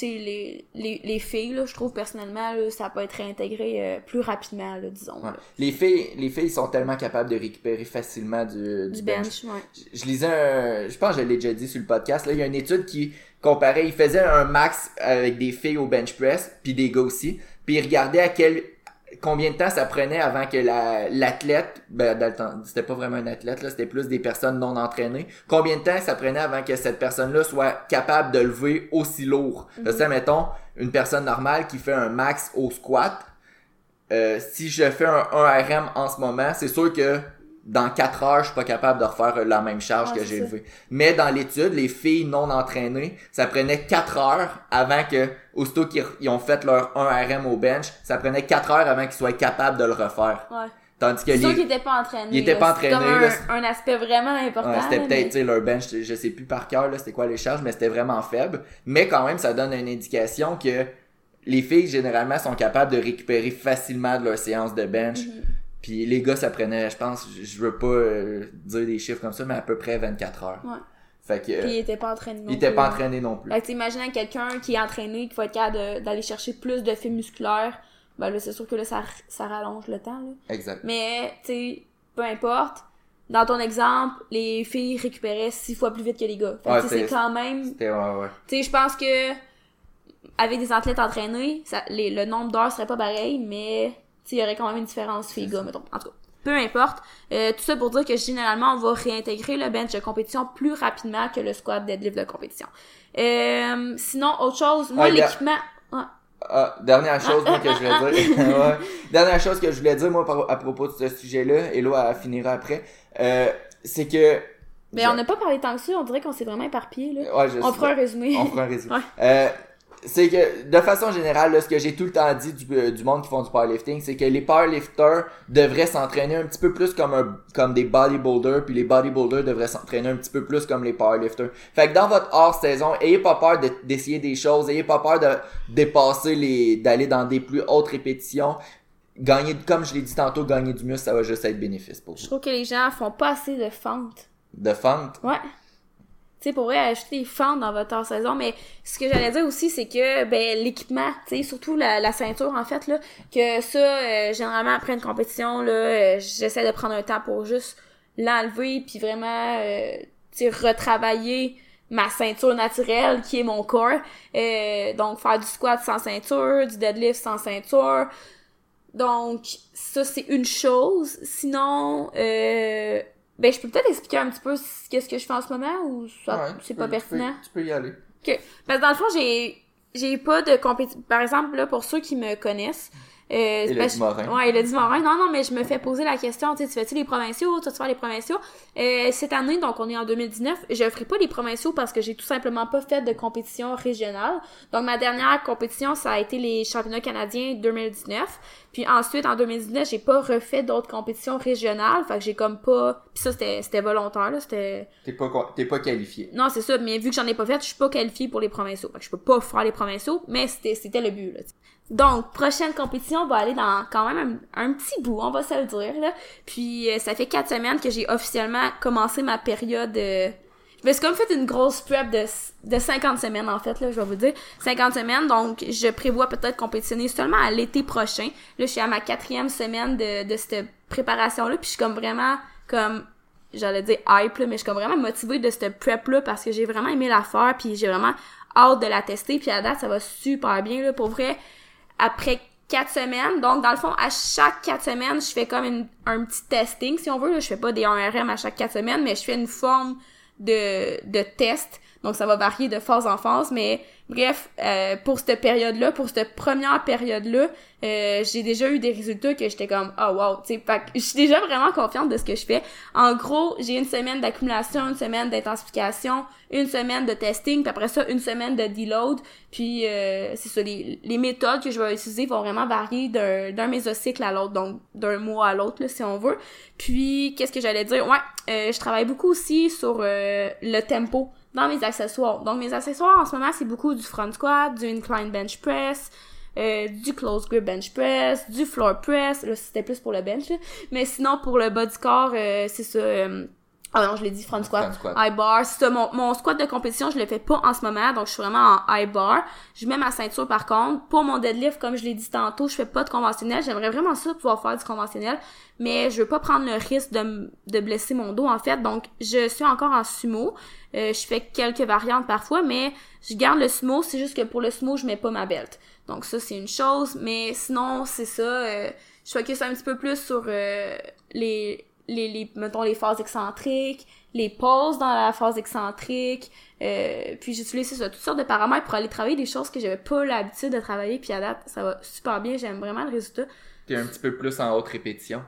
les, les les filles là, je trouve personnellement là, ça peut être réintégré euh, plus rapidement là, disons. Ouais. là. Les filles les filles sont tellement capables de récupérer facilement du, du Du bench. bench, ouais. Je, je lisais un, je pense que je l'ai déjà dit sur le podcast, là, il y a une étude qui comparait, il faisait un max avec des filles au bench press, puis des gars aussi, puis il regardait à quel, combien de temps ça prenait avant que la, l'athlète, ben, le temps, c'était pas vraiment un athlète, là, c'était plus des personnes non entraînées, combien de temps ça prenait avant que cette personne-là soit capable de lever aussi lourd? Mhm. Ça, mettons, une personne normale qui fait un max au squat, euh, si je fais un 1 RM en ce moment, c'est sûr que dans 4 heures, je suis pas capable de refaire la même charge que j'ai levée. Mais dans l'étude, les filles non entraînées, ça prenait 4 heures avant que, aussitôt qu'ils ils ont fait leur 1 RM au bench, ça prenait 4 heures avant qu'ils soient capables de le refaire. Ouais. Tandis que les, qu'ils étaient pas entraînés. Ils étaient pas C'est comme entraînés, un, là. un aspect vraiment important. Ouais, c'était peut-être, mais- tu sais, leur bench, je sais plus par cœur, là, c'était quoi les charges, mais c'était vraiment faible. Mais quand même, ça donne une indication que les filles, généralement, sont capables de récupérer facilement de leur séance de bench. Mhm. Puis les gars, ça prenait, je pense, je- veux pas euh, dire des chiffres comme ça, mais à peu près 24 heures. Ouais. Fait que, euh, Puis ils étaient pas entraînés non ils étaient plus, pas là. entraînés non plus. Fait que t'imagines quelqu'un qui est entraîné, qui va être capable d'aller chercher plus de fibres musculaires, ben là, c'est sûr que là, ça, ça rallonge le temps, là. Exact. Mais, tu sais, peu importe. Dans ton exemple, les filles récupéraient six fois plus vite que les gars. Fait que, Ouais, c'est quand même... Ouais, ouais. Tu sais, je pense que avec des athlètes entraînés, ça, les, le nombre d'heures serait pas pareil, mais il y aurait quand même une différence filles-gars, mettons. En tout cas, peu importe. Euh, tout ça pour dire que généralement, on va réintégrer le bench de compétition plus rapidement que le squat deadlift de compétition. Euh, sinon, autre chose, moi, Ah, l'équipement... Ouais. Ah, dernière chose moi, que je voulais dire. ouais. Dernière chose que je voulais dire moi à propos de ce sujet-là, et là elle finira après, euh, c'est que Mais on n'a pas parlé tant que ça, on dirait qu'on s'est vraiment éparpillé, là. Ouais, je On fera un résumé. On fera un résumé. Ouais. Euh, c'est que, de façon générale, là, ce que j'ai tout le temps dit du, euh, du monde qui font du powerlifting, c'est que les powerlifters devraient s'entraîner un petit peu plus comme un, comme des bodybuilders, puis les bodybuilders devraient s'entraîner un petit peu plus comme les powerlifters. Fait que dans votre hors-saison, ayez pas peur de- d'essayer des choses, ayez pas peur de dépasser les, d'aller dans des plus hautes répétitions. Gagner, comme je l'ai dit tantôt, gagner du muscle, ça va juste être bénéfice pour Je vous. trouve que les gens font pas assez de fentes. De fente. Ouais. Tu sais, pour vrai, ajouter des fentes dans votre hors-saison, mais ce que j'allais dire aussi, c'est que, ben, l'équipement, tu sais, surtout la, la ceinture, en fait, là, que ça, euh, généralement, après une compétition, là, euh, j'essaie de prendre un temps pour juste l'enlever, puis vraiment, euh, tu sais, retravailler ma ceinture naturelle, qui est mon corps. Euh, donc, faire du squat sans ceinture, du deadlift sans ceinture, donc, ça, c'est une chose. Sinon, euh, ben, je peux peut-être expliquer un petit peu ce- qu'est-ce que je fais en ce moment ou ça, Ouais, c'est pas peux- tu peux- pertinent? Tu peux y aller. Ok. Parce que dans le fond, j'ai, j'ai pas de compétition. Par exemple, là, pour ceux qui me connaissent, euh, Élodie parce- Morin. Ouais, Elodie Morin. Non, non, mais je me fais poser la question, tu fais-tu les provinciaux? Tu vas faire les provinciaux? Euh, cette année, donc on est en 2019, je ferai pas les provinciaux parce que j'ai tout simplement pas fait de compétition régionale. Donc ma dernière compétition, ça a été les championnats canadiens 2019. Puis ensuite, en 2019, j'ai pas refait d'autres compétitions régionales. Fait que j'ai comme pas... Puis ça, c'était, c'était volontaire, là. C'était... T'es pas, t'es pas qualifié. Non, c'est ça, mais vu que j'en ai pas fait, je suis pas qualifiée pour les provinciaux. Fait que je peux pas faire les provinciaux, mais c'était, c'était le but, là. Donc, prochaine compétition va aller dans quand même un, un petit bout, on va se le dire, là. Puis, euh, ça fait quatre semaines que j'ai officiellement commencé ma période... euh, Me suis comme fait une grosse prep de, de 50 semaines, en fait, là, je vais vous dire. 50 semaines, donc je prévois peut-être compétitionner seulement à l'été prochain. Là, je suis à ma quatrième semaine de, de cette préparation-là, puis je suis comme vraiment, comme j'allais dire hype là, mais je suis comme vraiment motivée de cette prep là parce que j'ai vraiment aimé la faire puis j'ai vraiment hâte de la tester puis à date ça va super bien là pour vrai après quatre semaines. Donc, dans le fond, à chaque quatre semaines, je fais comme une, un petit testing, si on veut. Là. Je fais pas des 1RM à chaque quatre semaines, mais je fais une forme de, de test. Donc, ça va varier de phase en phase, mais bref, euh, pour cette période-là, pour cette première période-là, euh, j'ai déjà eu des résultats que j'étais comme oh wow, tu sais, je suis déjà vraiment confiante de ce que je fais. En gros, j'ai une semaine d'accumulation, une semaine d'intensification, une semaine de testing, puis après ça une semaine de deload, puis euh, c'est ça les, les méthodes que je vais utiliser vont vraiment varier d'un mésocycle à l'autre, donc d'un mois à l'autre si on veut. Puis qu'est-ce que j'allais dire? Ouais, euh, je travaille beaucoup aussi sur le tempo dans mes accessoires. Donc mes accessoires en ce moment, c'est beaucoup du front squat, du incline bench press, euh, du close grip bench press, du floor press. Là, c'était plus pour le bench. Mais sinon, pour le bas du corps, euh, c'est ça. Euh, ah non, je l'ai dit, front squat, high bar. C'est ça, mon, mon squat de compétition, je le fais pas en ce moment, donc je suis vraiment en high bar. Je mets ma ceinture par contre. Pour mon deadlift, comme je l'ai dit tantôt, je fais pas de conventionnel. J'aimerais vraiment ça pouvoir faire du conventionnel, mais je veux pas prendre le risque de, de blesser mon dos en fait. Donc, je suis encore en sumo. Euh, je fais quelques variantes parfois, mais je garde le sumo. C'est juste que pour le sumo, je mets pas ma belt. Donc ça, c'est une chose. Mais sinon, c'est ça. Euh, je focus un petit peu plus sur euh, les les, les mettons les phases excentriques, les pauses dans la phase excentrique, euh, puis j'utilise ça, toutes sortes de paramètres pour aller travailler des choses que j'avais pas l'habitude de travailler, puis à date, ça va super bien, j'aime vraiment le résultat. T'es un petit peu plus en haute répétition?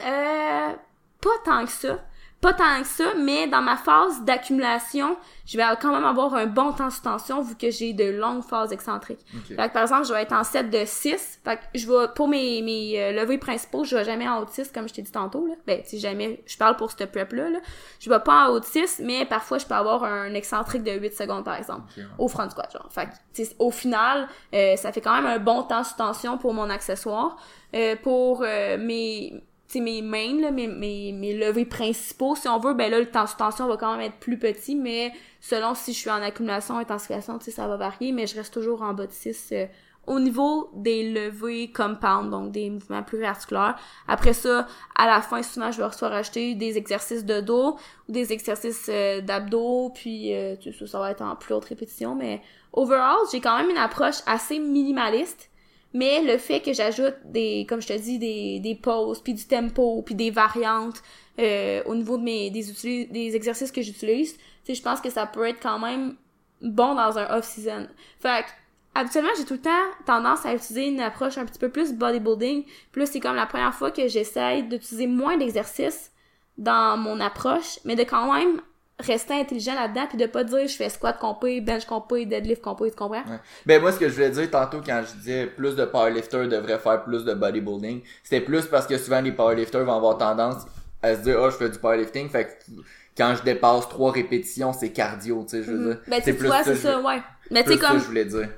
Euh, pas tant que ça pas tant que ça, mais dans ma phase d'accumulation, je vais quand même avoir un bon temps sous tension vu que j'ai de longues phases excentriques. Fait que, par exemple, je vais être en 7 de 6. Fait que je vais, pour mes, mes euh, levées principaux, je vais jamais en haut de 6, comme je t'ai dit tantôt, là. Ben, si jamais, je parle pour cette prep-là, là. Je vais pas en haut de 6, mais parfois, je peux avoir un excentrique de 8 secondes, par exemple, au front squat, genre. Fait que, au final, euh, ça fait quand même un bon temps sous tension pour mon accessoire. Euh, pour mes c'est mes mains, là, mes, mes, mes levées principaux, si on veut, ben là, le temps tension va quand même être plus petit, mais selon si je suis en accumulation, intensification, tu sais, ça va varier, mais je reste toujours en bas de 6 euh, au niveau des levées compound, donc des mouvements plus articulaires. Après ça, à la fin, souvent, je vais soit rajouter des exercices de dos ou des exercices euh, d'abdos, puis euh, ça, ça va être en plus haute répétition, mais overall, j'ai quand même une approche assez minimaliste mais le fait que j'ajoute des, comme je te dis, des, des pauses, puis du tempo, puis des variantes euh, au niveau de mes des, des exercices que j'utilise, tu je pense que ça peut être quand même bon dans un off-season. Fait que, habituellement, j'ai tout le temps tendance à utiliser une approche un petit peu plus bodybuilding. Là, c'est comme la première fois que j'essaye d'utiliser moins d'exercices dans mon approche, mais de quand même rester intelligent là-dedans puis de pas dire je fais squat compé, bench compé, deadlift compé, tu comprends? Ben moi ce que je voulais dire tantôt quand je disais plus de powerlifters devraient faire plus de bodybuilding, c'était plus parce que souvent les powerlifters vont avoir tendance à se dire oh je fais du powerlifting fait que quand je dépasse trois répétitions c'est cardio, tu sais je veux mm-hmm. dire. Ben tu vois c'est ça, ouais. Mais tu sais comme je voulais dire.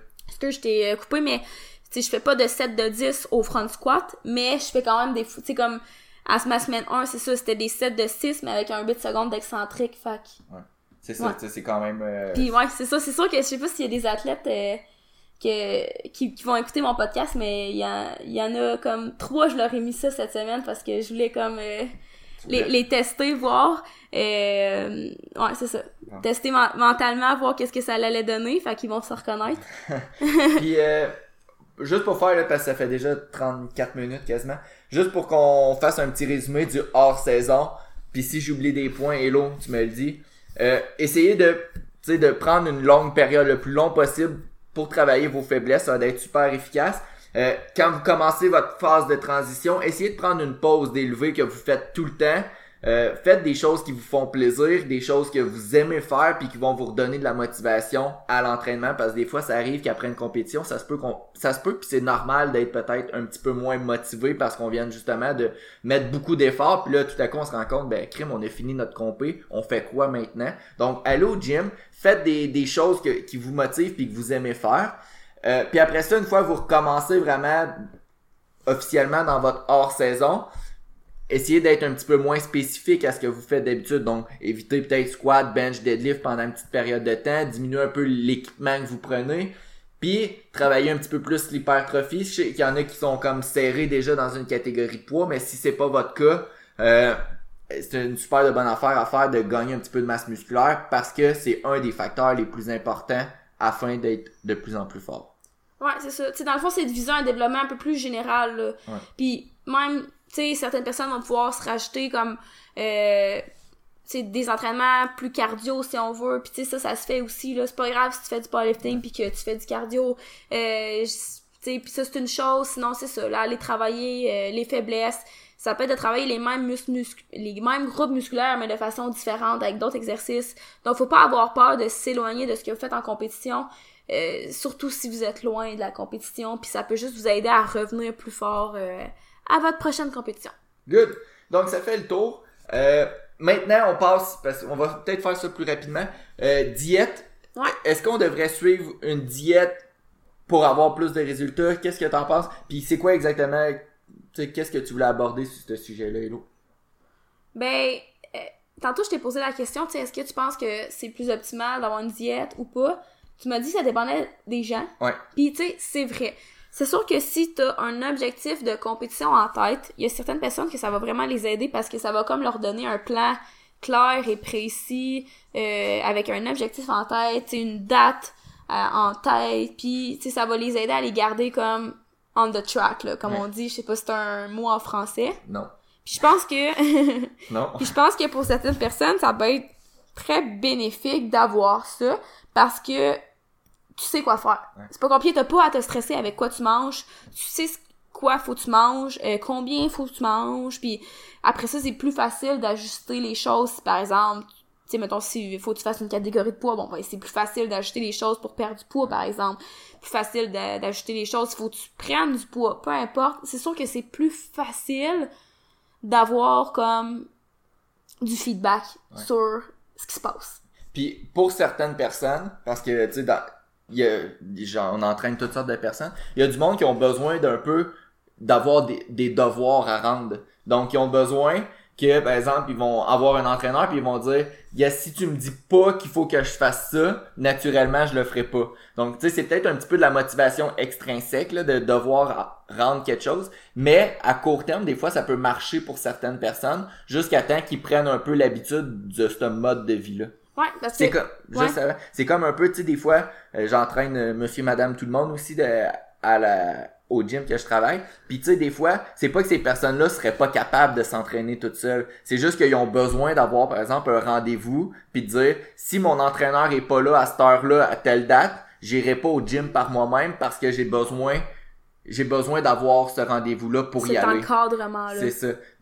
Je t'ai euh, coupé mais tu sais je fais pas de 7 de 10 au front squat, mais je fais quand même des tu sais comme à ma semaine 1, c'est ça, c'était des sets de 6, mais avec un 8 secondes d'excentrique, fac. Ouais. C'est ça, c'est quand même... Euh... Puis ouais, c'est ça, c'est sûr que je sais pas s'il y a des athlètes euh, que, qui, qui, vont écouter mon podcast, mais il y, y en a comme trois, je leur ai mis ça cette semaine parce que je voulais comme... Euh, les, les tester, voir. Euh, ouais, c'est ça. Tester mentalement, voir qu'est-ce que ça allait donner, fait qu'ils vont se reconnaître. Puis, juste pour faire, là, parce que ça fait déjà 34 minutes quasiment, juste pour qu'on fasse un petit résumé du hors-saison, puis si j'oublie des points, Hello, tu me le dis, euh, essayez de, de prendre une longue période le plus long possible pour travailler vos faiblesses, ça va être super efficace. Euh, quand vous commencez votre phase de transition, essayez de prendre une pause d'élevée que vous faites tout le temps. Euh, faites des choses qui vous font plaisir, des choses que vous aimez faire puis qui vont vous redonner de la motivation à l'entraînement parce que des fois ça arrive qu'après une compétition, ça se peut qu'on ça se peut puis c'est normal d'être peut-être un petit peu moins motivé parce qu'on vient justement de mettre beaucoup d'efforts puis là tout à coup on se rend compte ben crime, on a fini notre compé, on fait quoi maintenant? Donc allez au gym, faites des, des choses qui vous motivent puis que vous aimez faire. Euh, puis après ça, une fois que vous recommencez vraiment officiellement dans votre hors-saison, essayez d'être un petit peu moins spécifique à ce que vous faites d'habitude. Donc, évitez peut-être squat, bench, deadlift pendant une petite période de temps, diminuer un peu l'équipement que vous prenez, puis travailler un petit peu plus l'hypertrophie. Je sais qu'il y en a qui sont comme serrés déjà dans une catégorie de poids, mais si c'est pas votre cas, euh, c'est une super de bonne affaire à faire de gagner un petit peu de masse musculaire parce que c'est un des facteurs les plus importants afin d'être de plus en plus fort. Ouais, c'est ça. Tu sais, dans le fond, c'est de viser un développement un peu plus général, là. Ouais. Puis même, sais, certaines personnes vont pouvoir se rajouter comme, euh, des entraînements plus cardio, si on veut. Puis tu sais, ça, ça se fait aussi, là. C'est pas grave si tu fais du powerlifting puis que tu fais du cardio. Euh, puis ça, c'est une chose. Sinon, c'est ça, là, aller travailler euh, les faiblesses. Ça peut être de travailler les mêmes muscles, musc- les mêmes groupes musculaires, mais de façon différente, avec d'autres exercices. Donc, faut pas avoir peur de s'éloigner de ce que vous faites en compétition. Euh, surtout si vous êtes loin de la compétition, puis ça peut juste vous aider à revenir plus fort euh, à votre prochaine compétition. Good. Donc, ça fait le tour. Euh, maintenant, on passe, parce qu'on va peut-être faire ça plus rapidement. Euh, diète. Ouais. Est-ce qu'on devrait suivre une diète pour avoir plus de résultats? Qu'est-ce que t'en penses? Puis c'est quoi exactement, tu sais, qu'est-ce que tu voulais aborder sur ce sujet-là, Hello? Ben, euh, tantôt je t'ai posé la question, tu sais, est-ce que tu penses que c'est plus optimal d'avoir une diète ou pas? Tu m'as dit que ça dépendait des gens. Ouais. Puis tu sais, c'est vrai. C'est sûr que si t'as un objectif de compétition en tête, il y a certaines personnes que ça va vraiment les aider parce que ça va comme leur donner un plan clair et précis, euh, avec un objectif en tête, tu une date euh, en tête, puis tu ça va les aider à les garder comme on the track, là, comme Ouais. on dit, je sais pas si c'est un mot en français. Non. Puis je pense que Non. puis je pense que pour certaines personnes, ça peut être très bénéfique d'avoir ça parce que tu sais quoi faire. Ouais. C'est pas compliqué, t'as pas à te stresser avec quoi tu manges. Tu sais quoi faut que tu manges, euh, combien faut que tu manges, puis après ça, c'est plus facile d'ajuster les choses. Si, par exemple, tu sais, mettons, s'il faut que tu fasses une catégorie de poids, bon, ben, c'est plus facile d'ajuster les choses pour perdre du poids, par exemple. Plus facile d'a- d'ajuster les choses, il faut que tu prennes du poids, peu importe. C'est sûr que c'est plus facile d'avoir comme du feedback Ouais. sur ce qui se passe. Puis pour certaines personnes, parce que tu sais, dans, il y a, on entraîne toutes sortes de personnes, il y a du monde qui ont besoin d'un peu d'avoir des, devoirs à rendre. Donc ils ont besoin que, par exemple, ils vont avoir un entraîneur puis ils vont dire, si tu me dis pas qu'il faut que je fasse ça, naturellement je le ferai pas. Donc tu sais, c'est peut-être un petit peu de la motivation extrinsèque de devoir rendre quelque chose, mais à court terme, des fois, ça peut marcher pour certaines personnes jusqu'à temps qu'ils prennent un peu l'habitude de ce mode de vie là. Ouais, parce C'est comme, ouais. c'est comme un peu, tu sais, des fois, euh, j'entraîne euh, monsieur, madame, tout le monde aussi de, à la, au gym que je travaille. Puis tu sais, des fois, c'est pas que ces personnes-là seraient pas capables de s'entraîner toutes seules. C'est juste qu'ils ont besoin d'avoir, par exemple, un rendez-vous, puis de dire, si mon entraîneur est pas là à cette heure-là, à telle date, j'irai pas au gym par moi-même parce que j'ai besoin, j'ai besoin d'avoir ce rendez-vous-là pour y aller. C'est ça. T'as- c'est-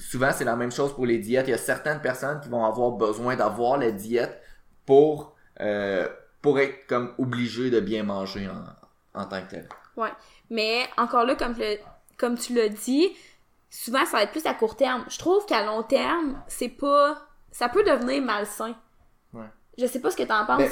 souvent, c'est la même chose pour les diètes. Il y a certaines personnes qui vont avoir besoin d'avoir la diète pour, euh, pour être comme obligé de bien manger en, en tant que tel. Ouais. Mais encore là, comme, le, comme tu l'as dit, souvent ça va être plus à court terme. Je trouve qu'à long terme, c'est pas. Ça peut devenir malsain. Ouais. Je sais pas ce que t'en penses. Mais,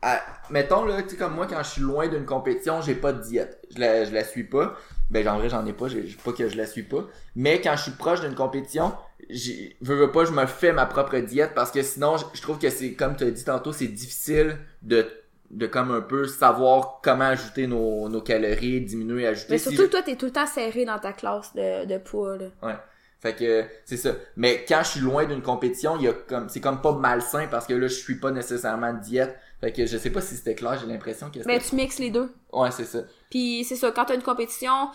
à- mettons là, tu sais, comme moi, quand je suis loin d'une compétition, j'ai pas de diète. Je la, je la suis pas. Ben, en vrai, j'en ai pas. J'ai pas que je la suis pas. Mais quand je suis proche d'une compétition, j'ai, veux, veux pas, je me fais ma propre diète parce que sinon, je, je trouve que c'est, comme tu as dit tantôt, c'est difficile de, de comme un peu savoir comment ajouter nos, nos calories, diminuer, ajouter. Mais Si surtout, je- toi, t'es tout le temps serré dans ta classe de, de poids, là. Ouais. Fait que c'est ça. Mais quand je suis loin d'une compétition, il y a comme c'est comme pas malsain parce que là je suis pas nécessairement de diète. Fait que je sais pas si c'était clair, j'ai l'impression que Mais tu mixes les deux. Ouais, c'est ça. Puis c'est ça, quand t'as une compétition,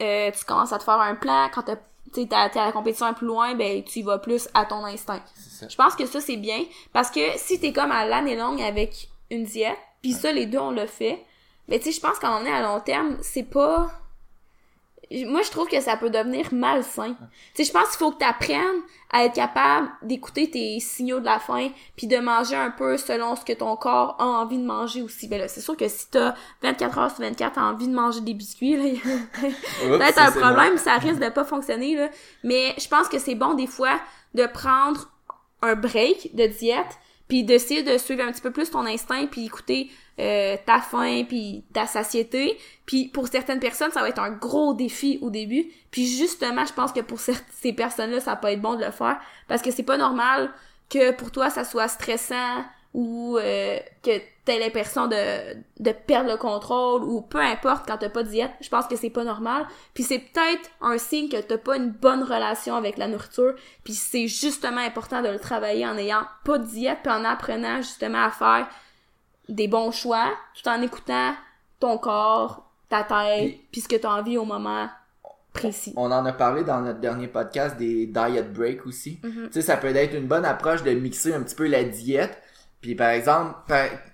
euh, tu commences à te faire un plan. Quand t'as- t'es à la compétition un plus loin, ben tu y vas plus à ton instinct. Ça. Je pense que ça, c'est bien. Parce que si t'es comme à l'année longue avec une diète, puis ça, les deux, on le fait, mais tu sais, je pense moment donné, à long terme, c'est pas... Moi, je trouve que ça peut devenir malsain. Tu sais, je pense qu'il faut que t'apprennes à être capable d'écouter tes signaux de la faim, puis de manger un peu selon ce que ton corps a envie de manger aussi. Ben là, c'est sûr que si t'as 24 heures sur 24, t'as envie de manger des biscuits, là, peut-être un problème, ça risque de pas fonctionner, là. Mais je pense que c'est bon, des fois, de prendre un break de diète, puis d'essayer de suivre un petit peu plus ton instinct, puis écouter euh, ta faim, puis ta satiété. Puis pour certaines personnes, ça va être un gros défi au début. Puis justement, je pense que pour ces personnes-là, ça peut être bon de le faire, parce que c'est pas normal que pour toi, ça soit stressant ou euh, que t'aies l'impression de, de perdre le contrôle ou peu importe quand t'as pas de diète, je pense que c'est pas normal. Puis c'est peut-être un signe que t'as pas une bonne relation avec la nourriture. Puis c'est justement important de le travailler en ayant pas de diète puis en apprenant justement à faire des bons choix tout en écoutant ton corps ta tête, Puis- ce que t'as envie au moment précis. On en a parlé dans notre dernier podcast des diet breaks aussi. Mhm. Tu sais, ça peut être une bonne approche de mixer un petit peu la diète. Puis par exemple,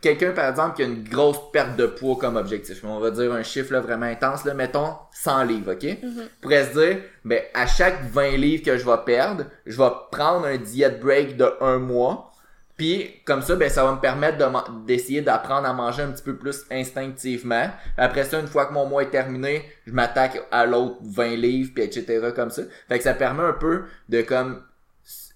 quelqu'un par exemple qui a une grosse perte de poids comme objectif. On va dire un chiffre là, vraiment intense, là, mettons 100 livres, ok? Mhm. pourrait se dire, ben, à chaque 20 livres que je vais perdre, je vais prendre un diet break de un mois. Puis, comme ça, ben, ça va me permettre de d'essayer d'apprendre à manger un petit peu plus instinctivement. Après ça, une fois que mon mois est terminé, je m'attaque à l'autre 20 livres, puis etc. comme ça. Fait que ça permet un peu de, comme,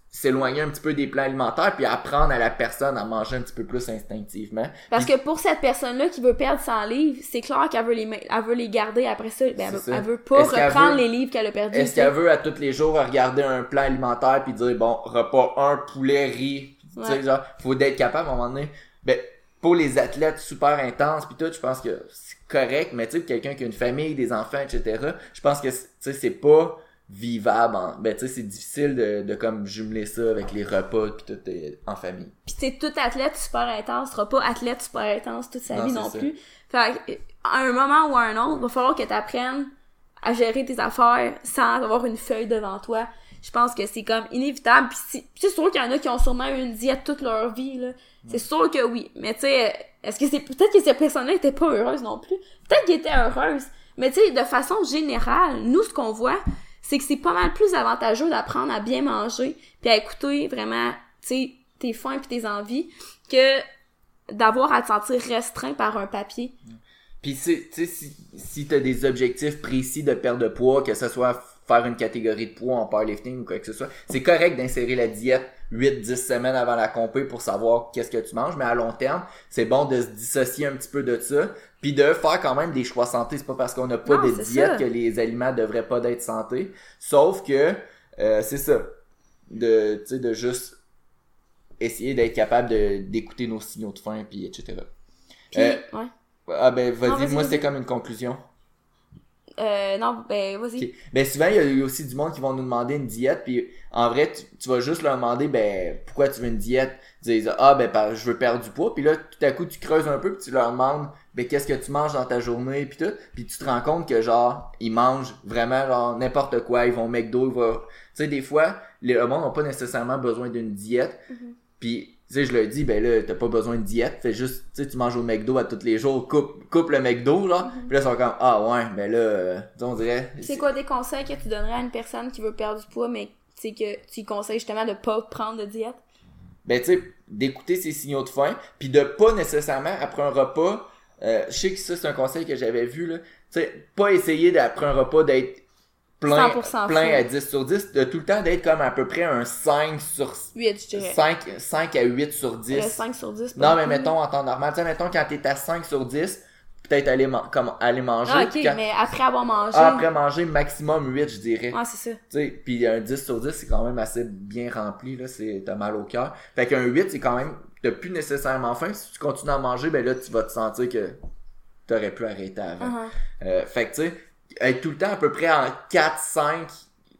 s'éloigner un petit peu des plans alimentaires, puis apprendre à la personne à manger un petit peu plus instinctivement. Parce que pour cette personne-là qui veut perdre 100 livres, c'est clair qu'elle veut les, elle veut les garder après ça. Ben, elle, veut, C'est ça. elle veut pas reprendre veut- les livres qu'elle a perdus. Est-ce qu'elle veut à tous les jours regarder un plan alimentaire puis dire bon repas un poulet riz tu sais genre faut d'être capable à un moment donné ben pour les athlètes super intenses puis tout je pense que c'est correct mais tu sais quelqu'un qui a une famille des enfants etc je pense que tu sais c'est pas vivable en- ben tu sais c'est difficile de, de comme jumeler ça avec les repas puis tout euh, en famille Pis tu sais, tout athlète super intense sera pas athlète super intense toute sa Non, vie non ça. plus. Fait que, à un moment ou à un autre, va falloir que tu apprennes à gérer tes affaires sans avoir une feuille devant toi. Je pense que c'est comme inévitable. Puis si- c'est sûr qu'il y en a qui ont sûrement eu une diète toute leur vie, là. C'est sûr que oui. Mais tu sais, est-ce que c'est peut-être que ces personnes-là étaient pas heureuses non plus? Peut-être qu'elles étaient heureuses. Mais tu sais, de façon générale, nous, ce qu'on voit, c'est que c'est pas mal plus avantageux d'apprendre à bien manger puis à écouter vraiment, tu sais, tes faim puis tes envies que d'avoir à te sentir restreint par un papier. Puis tu sais, si, si t'as des objectifs précis de perte de poids, que ce soit faire une catégorie de poids en powerlifting ou quoi que ce soit, c'est correct d'insérer la diète 8-10 semaines avant la compé pour savoir qu'est-ce que tu manges, mais à long terme, c'est bon de se dissocier un petit peu de ça, puis de faire quand même des choix santé. C'est pas parce qu'on n'a pas Non, de diète ça. que les aliments devraient pas d'être santé. Sauf que euh, c'est ça. De, tu sais, de juste essayer d'être capable d'écouter nos signaux de faim, puis etc. Puis, Euh, ouais. Ah ben vas-y, moi c'est comme une conclusion. Euh, non, ben, vas-y. Ben souvent, il y a aussi du monde qui vont nous demander une diète, puis en vrai, tu, tu vas juste leur demander, ben, pourquoi tu veux une diète? Ils disent, ah, ben, je veux perdre du poids, puis là, tout à coup, tu creuses un peu, puis tu leur demandes, ben, qu'est-ce que tu manges dans ta journée, puis tout, puis tu te rends compte que, genre, ils mangent vraiment, genre, n'importe quoi, ils vont au McDo, ils vont... Tu sais, des fois, les- le monde n'a pas nécessairement besoin d'une diète, Mhm. puis tu sais, je le dis, ben là, t'as pas besoin de diète, fais juste, tu sais, tu manges au McDo à tous les jours, coupe, coupe le McDo, genre, puis là, ils sont comme, ah ouais, ben là, euh, tu sais, on dirait... C'est quoi des conseils que tu donnerais à une personne qui veut perdre du poids, mais tu sais que tu conseilles justement de pas prendre de diète? ben tu sais d'écouter ses signaux de faim puis de pas nécessairement après un repas euh, je sais que ça c'est un conseil que j'avais vu là tu sais pas essayer d'après un repas d'être plein 100% plein à 10 sur 10 de tout le temps d'être comme à peu près un 5 sur 8, je dirais. 5 5 à 8 sur 10 Le 5 sur 10. pas non mais mettons en temps normal tu sais mettons quand t'es à 5 sur 10 peut-être aller man- comme aller manger Ah, ok, quand- mais après avoir mangé. Ah, après manger maximum 8 je dirais Ouais, c'est ça. tu sais, puis un 10 sur 10, c'est quand même assez bien rempli, là, t'as mal au cœur. Fait qu'un 8, c'est quand même, t'as plus nécessairement faim. Si tu continues à manger, ben là, tu vas te sentir que t'aurais pu arrêter avant. Uh-huh. Euh, fait que, tu sais, être tout le temps à peu près en 4, 5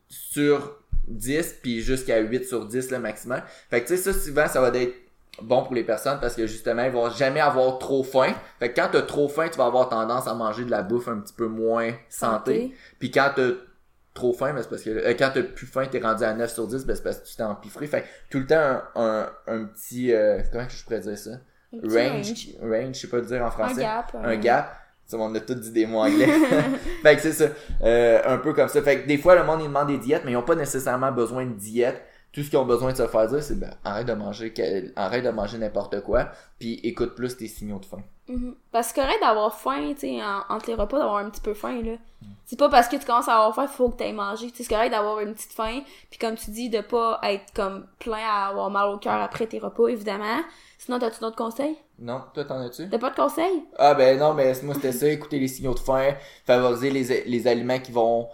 sur 10, puis jusqu'à 8 sur 10, le maximum. Fait que, tu sais, ça, souvent, ça va être bon pour les personnes parce que, justement, ils vont jamais avoir trop faim. Fait que quand t'as trop faim, tu vas avoir tendance à manger de la bouffe un petit peu moins santé. Puis quand t'as trop faim, ben c'est parce que euh, quand t'as plus faim, t'es rendu à 9 sur 10, ben c'est parce que tu t'es empiffré. Fait que tout le temps un, un, un petit euh, comment je pourrais dire ça? Un Range. Range, je sais pas le dire en Un français. gap. Un gap. Ça, on a tous dit des mots anglais. fait que c'est ça. Euh, un peu comme ça. Fait que des fois, le monde, ils demandent des diètes, mais ils ont pas nécessairement besoin de diète. Tout ce qu'ils ont besoin de se faire dire, c'est ben, arrête de manger, arrête de manger n'importe quoi, puis écoute plus tes signaux de faim. Mhm. Parce que c'est correct d'avoir faim, tu sais, en- entre les repas, d'avoir un petit peu faim, là. C'est pas parce que tu commences à avoir faim, faut que t'ailles manger. C'est correct d'avoir une petite faim, puis comme tu dis, de pas être comme plein à avoir mal au cœur après tes repas, évidemment. Sinon, t'as-tu d'autres conseils? Non, toi t'en as-tu? T'as pas de conseils? Ah ben non, mais moi c'était ça, écouter les signaux de faim, favoriser les, les aliments qui vont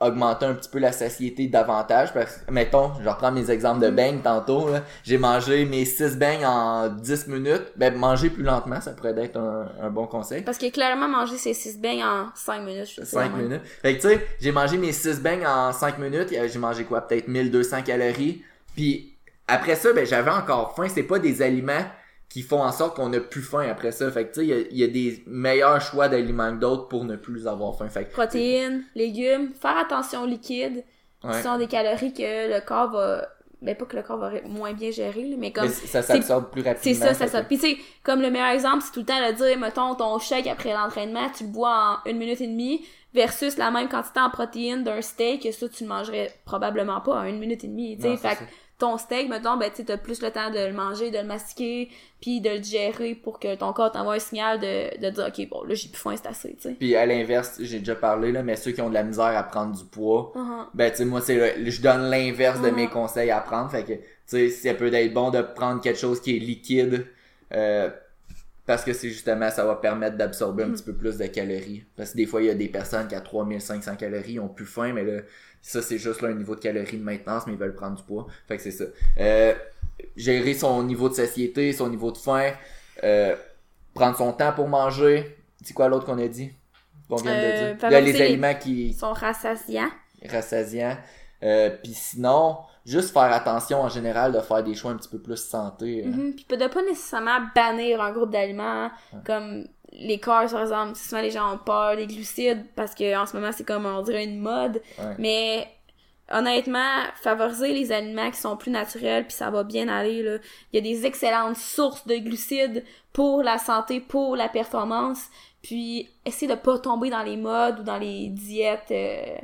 augmenter un petit peu la satiété davantage. Parce que, mettons, je reprends mes exemples de beignes tantôt, j'ai mangé mes 6 beignes en 10 minutes. Ben manger plus lentement, ça pourrait être un, un bon conseil. Parce que clairement, manger ces 6 beignes en 5 minutes, je sais 5 minutes. Fait que tu sais, j'ai mangé mes 6 beignes en 5 minutes, j'ai mangé quoi, peut-être 1200 calories. Puis après ça, ben j'avais encore faim, c'est pas des aliments qui font en sorte qu'on n'a plus faim après ça. Fait que tu sais, il y a- y, a des meilleurs choix d'aliments que d'autres pour ne plus avoir faim. Fait que, Protéines, légumes, faire attention aux liquides, ouais. qui sont des calories que le corps va... Ben pas que le corps va moins bien gérer, mais comme... Mais ça s'absorbe plus rapidement. C'est ça, ça, ça. Puis tu sais, comme le meilleur exemple, c'est tout le temps de dire, mettons, ton shake après l'entraînement, tu le bois en une minute et demie, versus la même quantité en protéines d'un steak, que ça, tu le mangerais probablement pas en une minute et demie, tu sais. Non, c'est Fait ça. que ton steak, mettons, ben tu sais, t'as plus le temps de le manger, de le mastiquer, puis de le digérer pour que ton corps t'envoie un signal de, de dire, OK, bon, là, j'ai plus faim, c'est assez, tu sais. Puis à l'inverse, j'ai déjà parlé, là, mais ceux qui ont de la misère à prendre du poids, Uh-huh. ben tu sais, moi, c'est je donne l'inverse de mes conseils à prendre. Fait que, tu sais, ça peut être bon de prendre quelque chose qui est liquide, euh, parce que c'est justement, ça va permettre d'absorber un petit peu plus de calories. Parce que des fois, il y a des personnes qui à 3500 calories, ont plus faim, mais là, ça, c'est juste là, un niveau de calories de maintenance, mais ils veulent prendre du poids. Fait que c'est ça. Euh, gérer son niveau de satiété, son niveau de faim, euh, prendre son temps pour manger. C'est quoi l'autre qu'on a dit? Qu'on vient Euh, de dire? Là, favoriser les aliments qui Ils sont rassasiants. rassasiants. Euh, Puis sinon, juste faire attention en général de faire des choix un petit peu plus santé. euh. Mhm. Puis de pas nécessairement bannir un groupe d'aliments Ouais. comme les carbs par exemple. Souvent les gens ont peur des glucides parce que en ce moment c'est comme on dirait une mode. Ouais. Mais honnêtement, favoriser les aliments qui sont plus naturels puis ça va bien aller là. Il y a des excellentes sources de glucides pour la santé, pour la performance. Puis essayer de pas tomber dans les modes ou dans les diètes euh,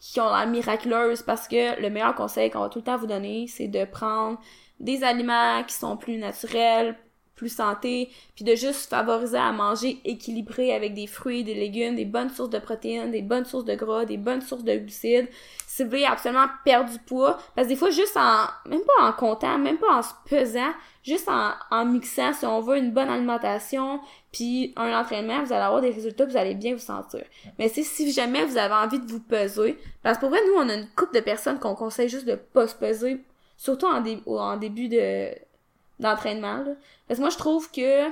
qui ont l'air miraculeuses parce que le meilleur conseil qu'on va tout le temps vous donner, c'est de prendre des aliments qui sont plus naturels, plus santé, puis de juste favoriser à manger équilibré avec des fruits, des légumes, des bonnes sources de protéines, des bonnes sources de gras, des bonnes sources de glucides. Si vous voulez absolument perdre du poids, parce que des fois, juste en, même pas en comptant, même pas en se pesant, juste en, en mixant, si on veut une bonne alimentation, puis un entraînement, vous allez avoir des résultats, vous allez bien vous sentir. Mais c'est si jamais vous avez envie de vous peser, parce que pour vrai, nous, on a une couple de personnes qu'on conseille juste de pas se peser, surtout en, en début de d'entraînement. là. Parce que moi, je trouve que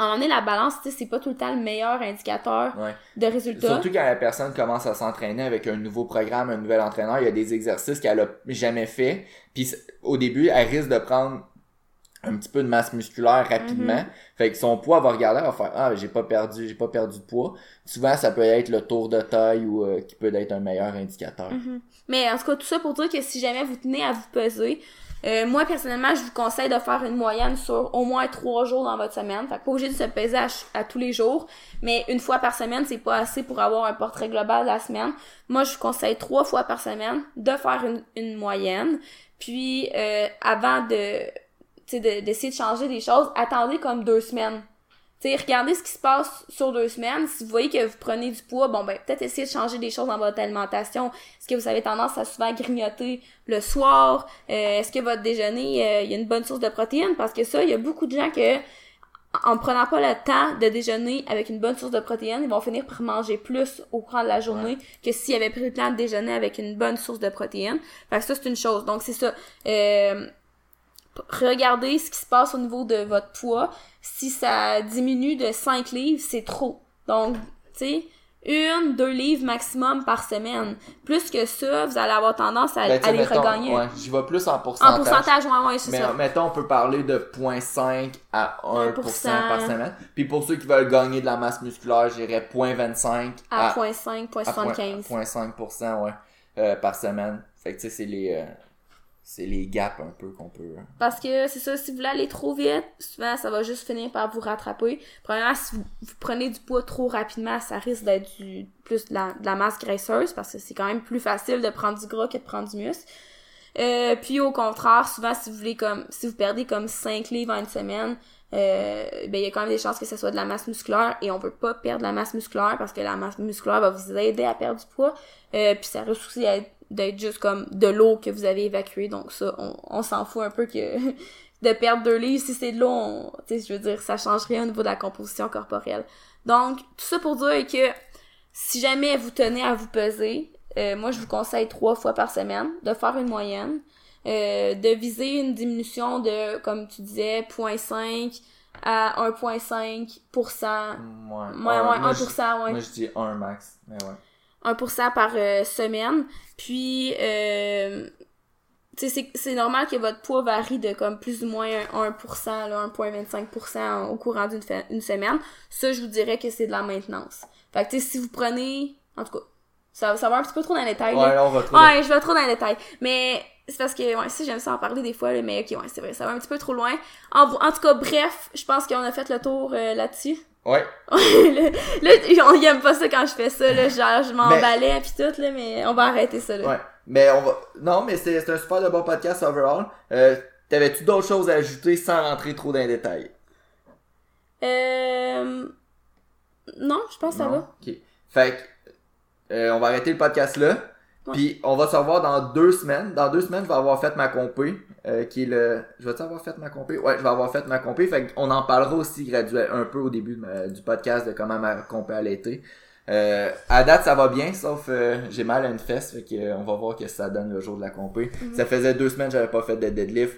moment donné, la balance, c'est pas tout le temps le meilleur indicateur Ouais. de résultats. Surtout quand la personne commence à s'entraîner avec un nouveau programme, un nouvel entraîneur, il y a des exercices qu'elle a jamais fait. Puis au début, elle risque de prendre un petit peu de masse musculaire rapidement. Mhm. Fait que son poids va regarder, elle va faire ah j'ai pas perdu, j'ai pas perdu de poids. Souvent ça peut être le tour de taille ou euh, qui peut être un meilleur indicateur. Mhm. Mais en tout cas, tout ça pour dire que si jamais vous tenez à vous peser, euh, moi personnellement, je vous conseille de faire une moyenne sur au moins trois jours dans votre semaine. Fait que pas obligé de se peser à, tous les jours, mais une fois par semaine, c'est pas assez pour avoir un portrait global de la semaine. Moi, je vous conseille trois fois par semaine de faire une, une moyenne. Puis euh, avant de sais, de- d'essayer de changer des choses, attendez comme deux semaines. Tu sais, regardez ce qui se passe sur deux semaines. Si vous voyez que vous prenez du poids, bon ben peut-être essayer de changer des choses dans votre alimentation. Est-ce que vous avez tendance à souvent grignoter le soir? Euh, Est-ce que votre déjeuner, euh, il y a une bonne source de protéines? Parce que ça, il y a beaucoup de gens que en prenant pas le temps de déjeuner avec une bonne source de protéines, ils vont finir par manger plus au cours de la journée que s'ils avaient pris le temps de déjeuner avec une bonne source de protéines. Fait que ça, c'est une chose. Donc, c'est ça. Euh, regardez ce qui se passe au niveau de votre poids. Si ça diminue de 5 livres, c'est trop. Donc, tu sais, une, deux livres maximum par semaine. Plus que ça, vous allez avoir tendance à, Ben, à les mettons, regagner. Ouais, j'y vais plus en pourcentage. En pourcentage, ouais, ouais, c'est Mais ça. mettons, on peut parler de 0.5 à 1% 1%. par semaine. Puis pour ceux qui veulent gagner de la masse musculaire, j'irais 0.25 À à, 0.5, à 0.75. 0.5% ouais, euh, par semaine. Fait que tu sais, c'est les, euh, c'est les gaps un peu qu'on peut... euh, Parce que c'est ça, si vous voulez aller trop vite, souvent ça va juste finir par vous rattraper. Premièrement, si vous, prenez du poids trop rapidement, ça risque d'être du plus de la, de la masse graisseuse parce que c'est quand même plus facile de prendre du gras que de prendre du muscle. Euh, puis au contraire, souvent si vous voulez comme si vous perdez comme 5 livres en une semaine, euh, ben il y a quand même des chances que ce soit de la masse musculaire et on peut pas perdre la masse musculaire parce que la masse musculaire va vous aider à perdre du poids. Euh, puis ça risque aussi d'être- d'être juste comme de l'eau que vous avez évacuée. Donc ça, on, on s'en fout un peu que de perdre deux livres. Si c'est de l'eau, on- tu sais, je veux dire, ça change rien au niveau de la composition corporelle. Donc, tout ça pour dire que si jamais vous tenez à vous peser, euh, moi je vous conseille trois fois par semaine de faire une moyenne, euh, de viser une diminution de, comme tu disais, 0.5 à 1.5%. Ouais, Ouais, un- ouais, moi, 1%, je, ouais. Moi, je dis 1 max. Mais ouais. 1% par euh, semaine. Puis, euh, c'est- normal que votre poids varie de comme plus ou moins 1%, là, 1,25% au courant d'une une semaine. Ça, je vous dirais que c'est de la maintenance. Fait que, tu sais, si vous prenez, en tout cas, ça, ça va un petit peu trop dans les détails. Ouais, là, on va trop. Ouais, je vais trop dans les détails. Mais c'est parce que, ouais, si j'aime ça en parler des fois, là, mais ok, ouais, c'est vrai, ça va un petit peu trop loin. En, en tout cas, bref, je pense qu'on a fait le tour euh, là-dessus. Ouais. là, on y aime pas ça quand je fais ça, là, genre, je m'emballais pis tout, là, mais on va arrêter ça, là. Ouais. Mais on va. Non, mais c'est c'est un super de bon podcast overall. Euh, T'avais-tu d'autres choses à ajouter sans rentrer trop dans les détails? Euh... Non, je pense que ça Non? va. Ok. Fait que, euh, on va arrêter le podcast là. Puis on va se revoir dans deux semaines. Dans deux semaines, je vais avoir fait ma compé, euh, qui est le. Je vais-tu avoir fait ma compé? Ouais, je vais avoir fait ma compé. Fait qu'on en parlera aussi graduellement un peu au début de ma- du podcast de comment ma compé a été. Euh, à date, ça va bien, sauf euh, j'ai mal à une fesse, fait que euh, on va voir que ça donne le jour de la compé. Mhm. Ça faisait deux semaines que j'avais pas fait de deadlift.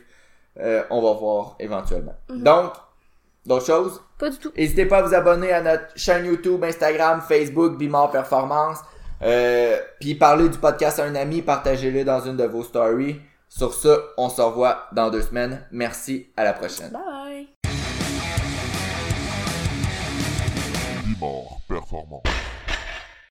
Euh, on va voir éventuellement. Mhm. Donc, d'autres choses? Pas du tout. N'hésitez pas à vous abonner à notre chaîne YouTube, Instagram, Facebook, Bimor Performance. Euh, puis parlez du podcast à un ami, partagez-le dans une de vos stories. Sur ça, on se revoit dans deux semaines. Merci, à la prochaine. Bye!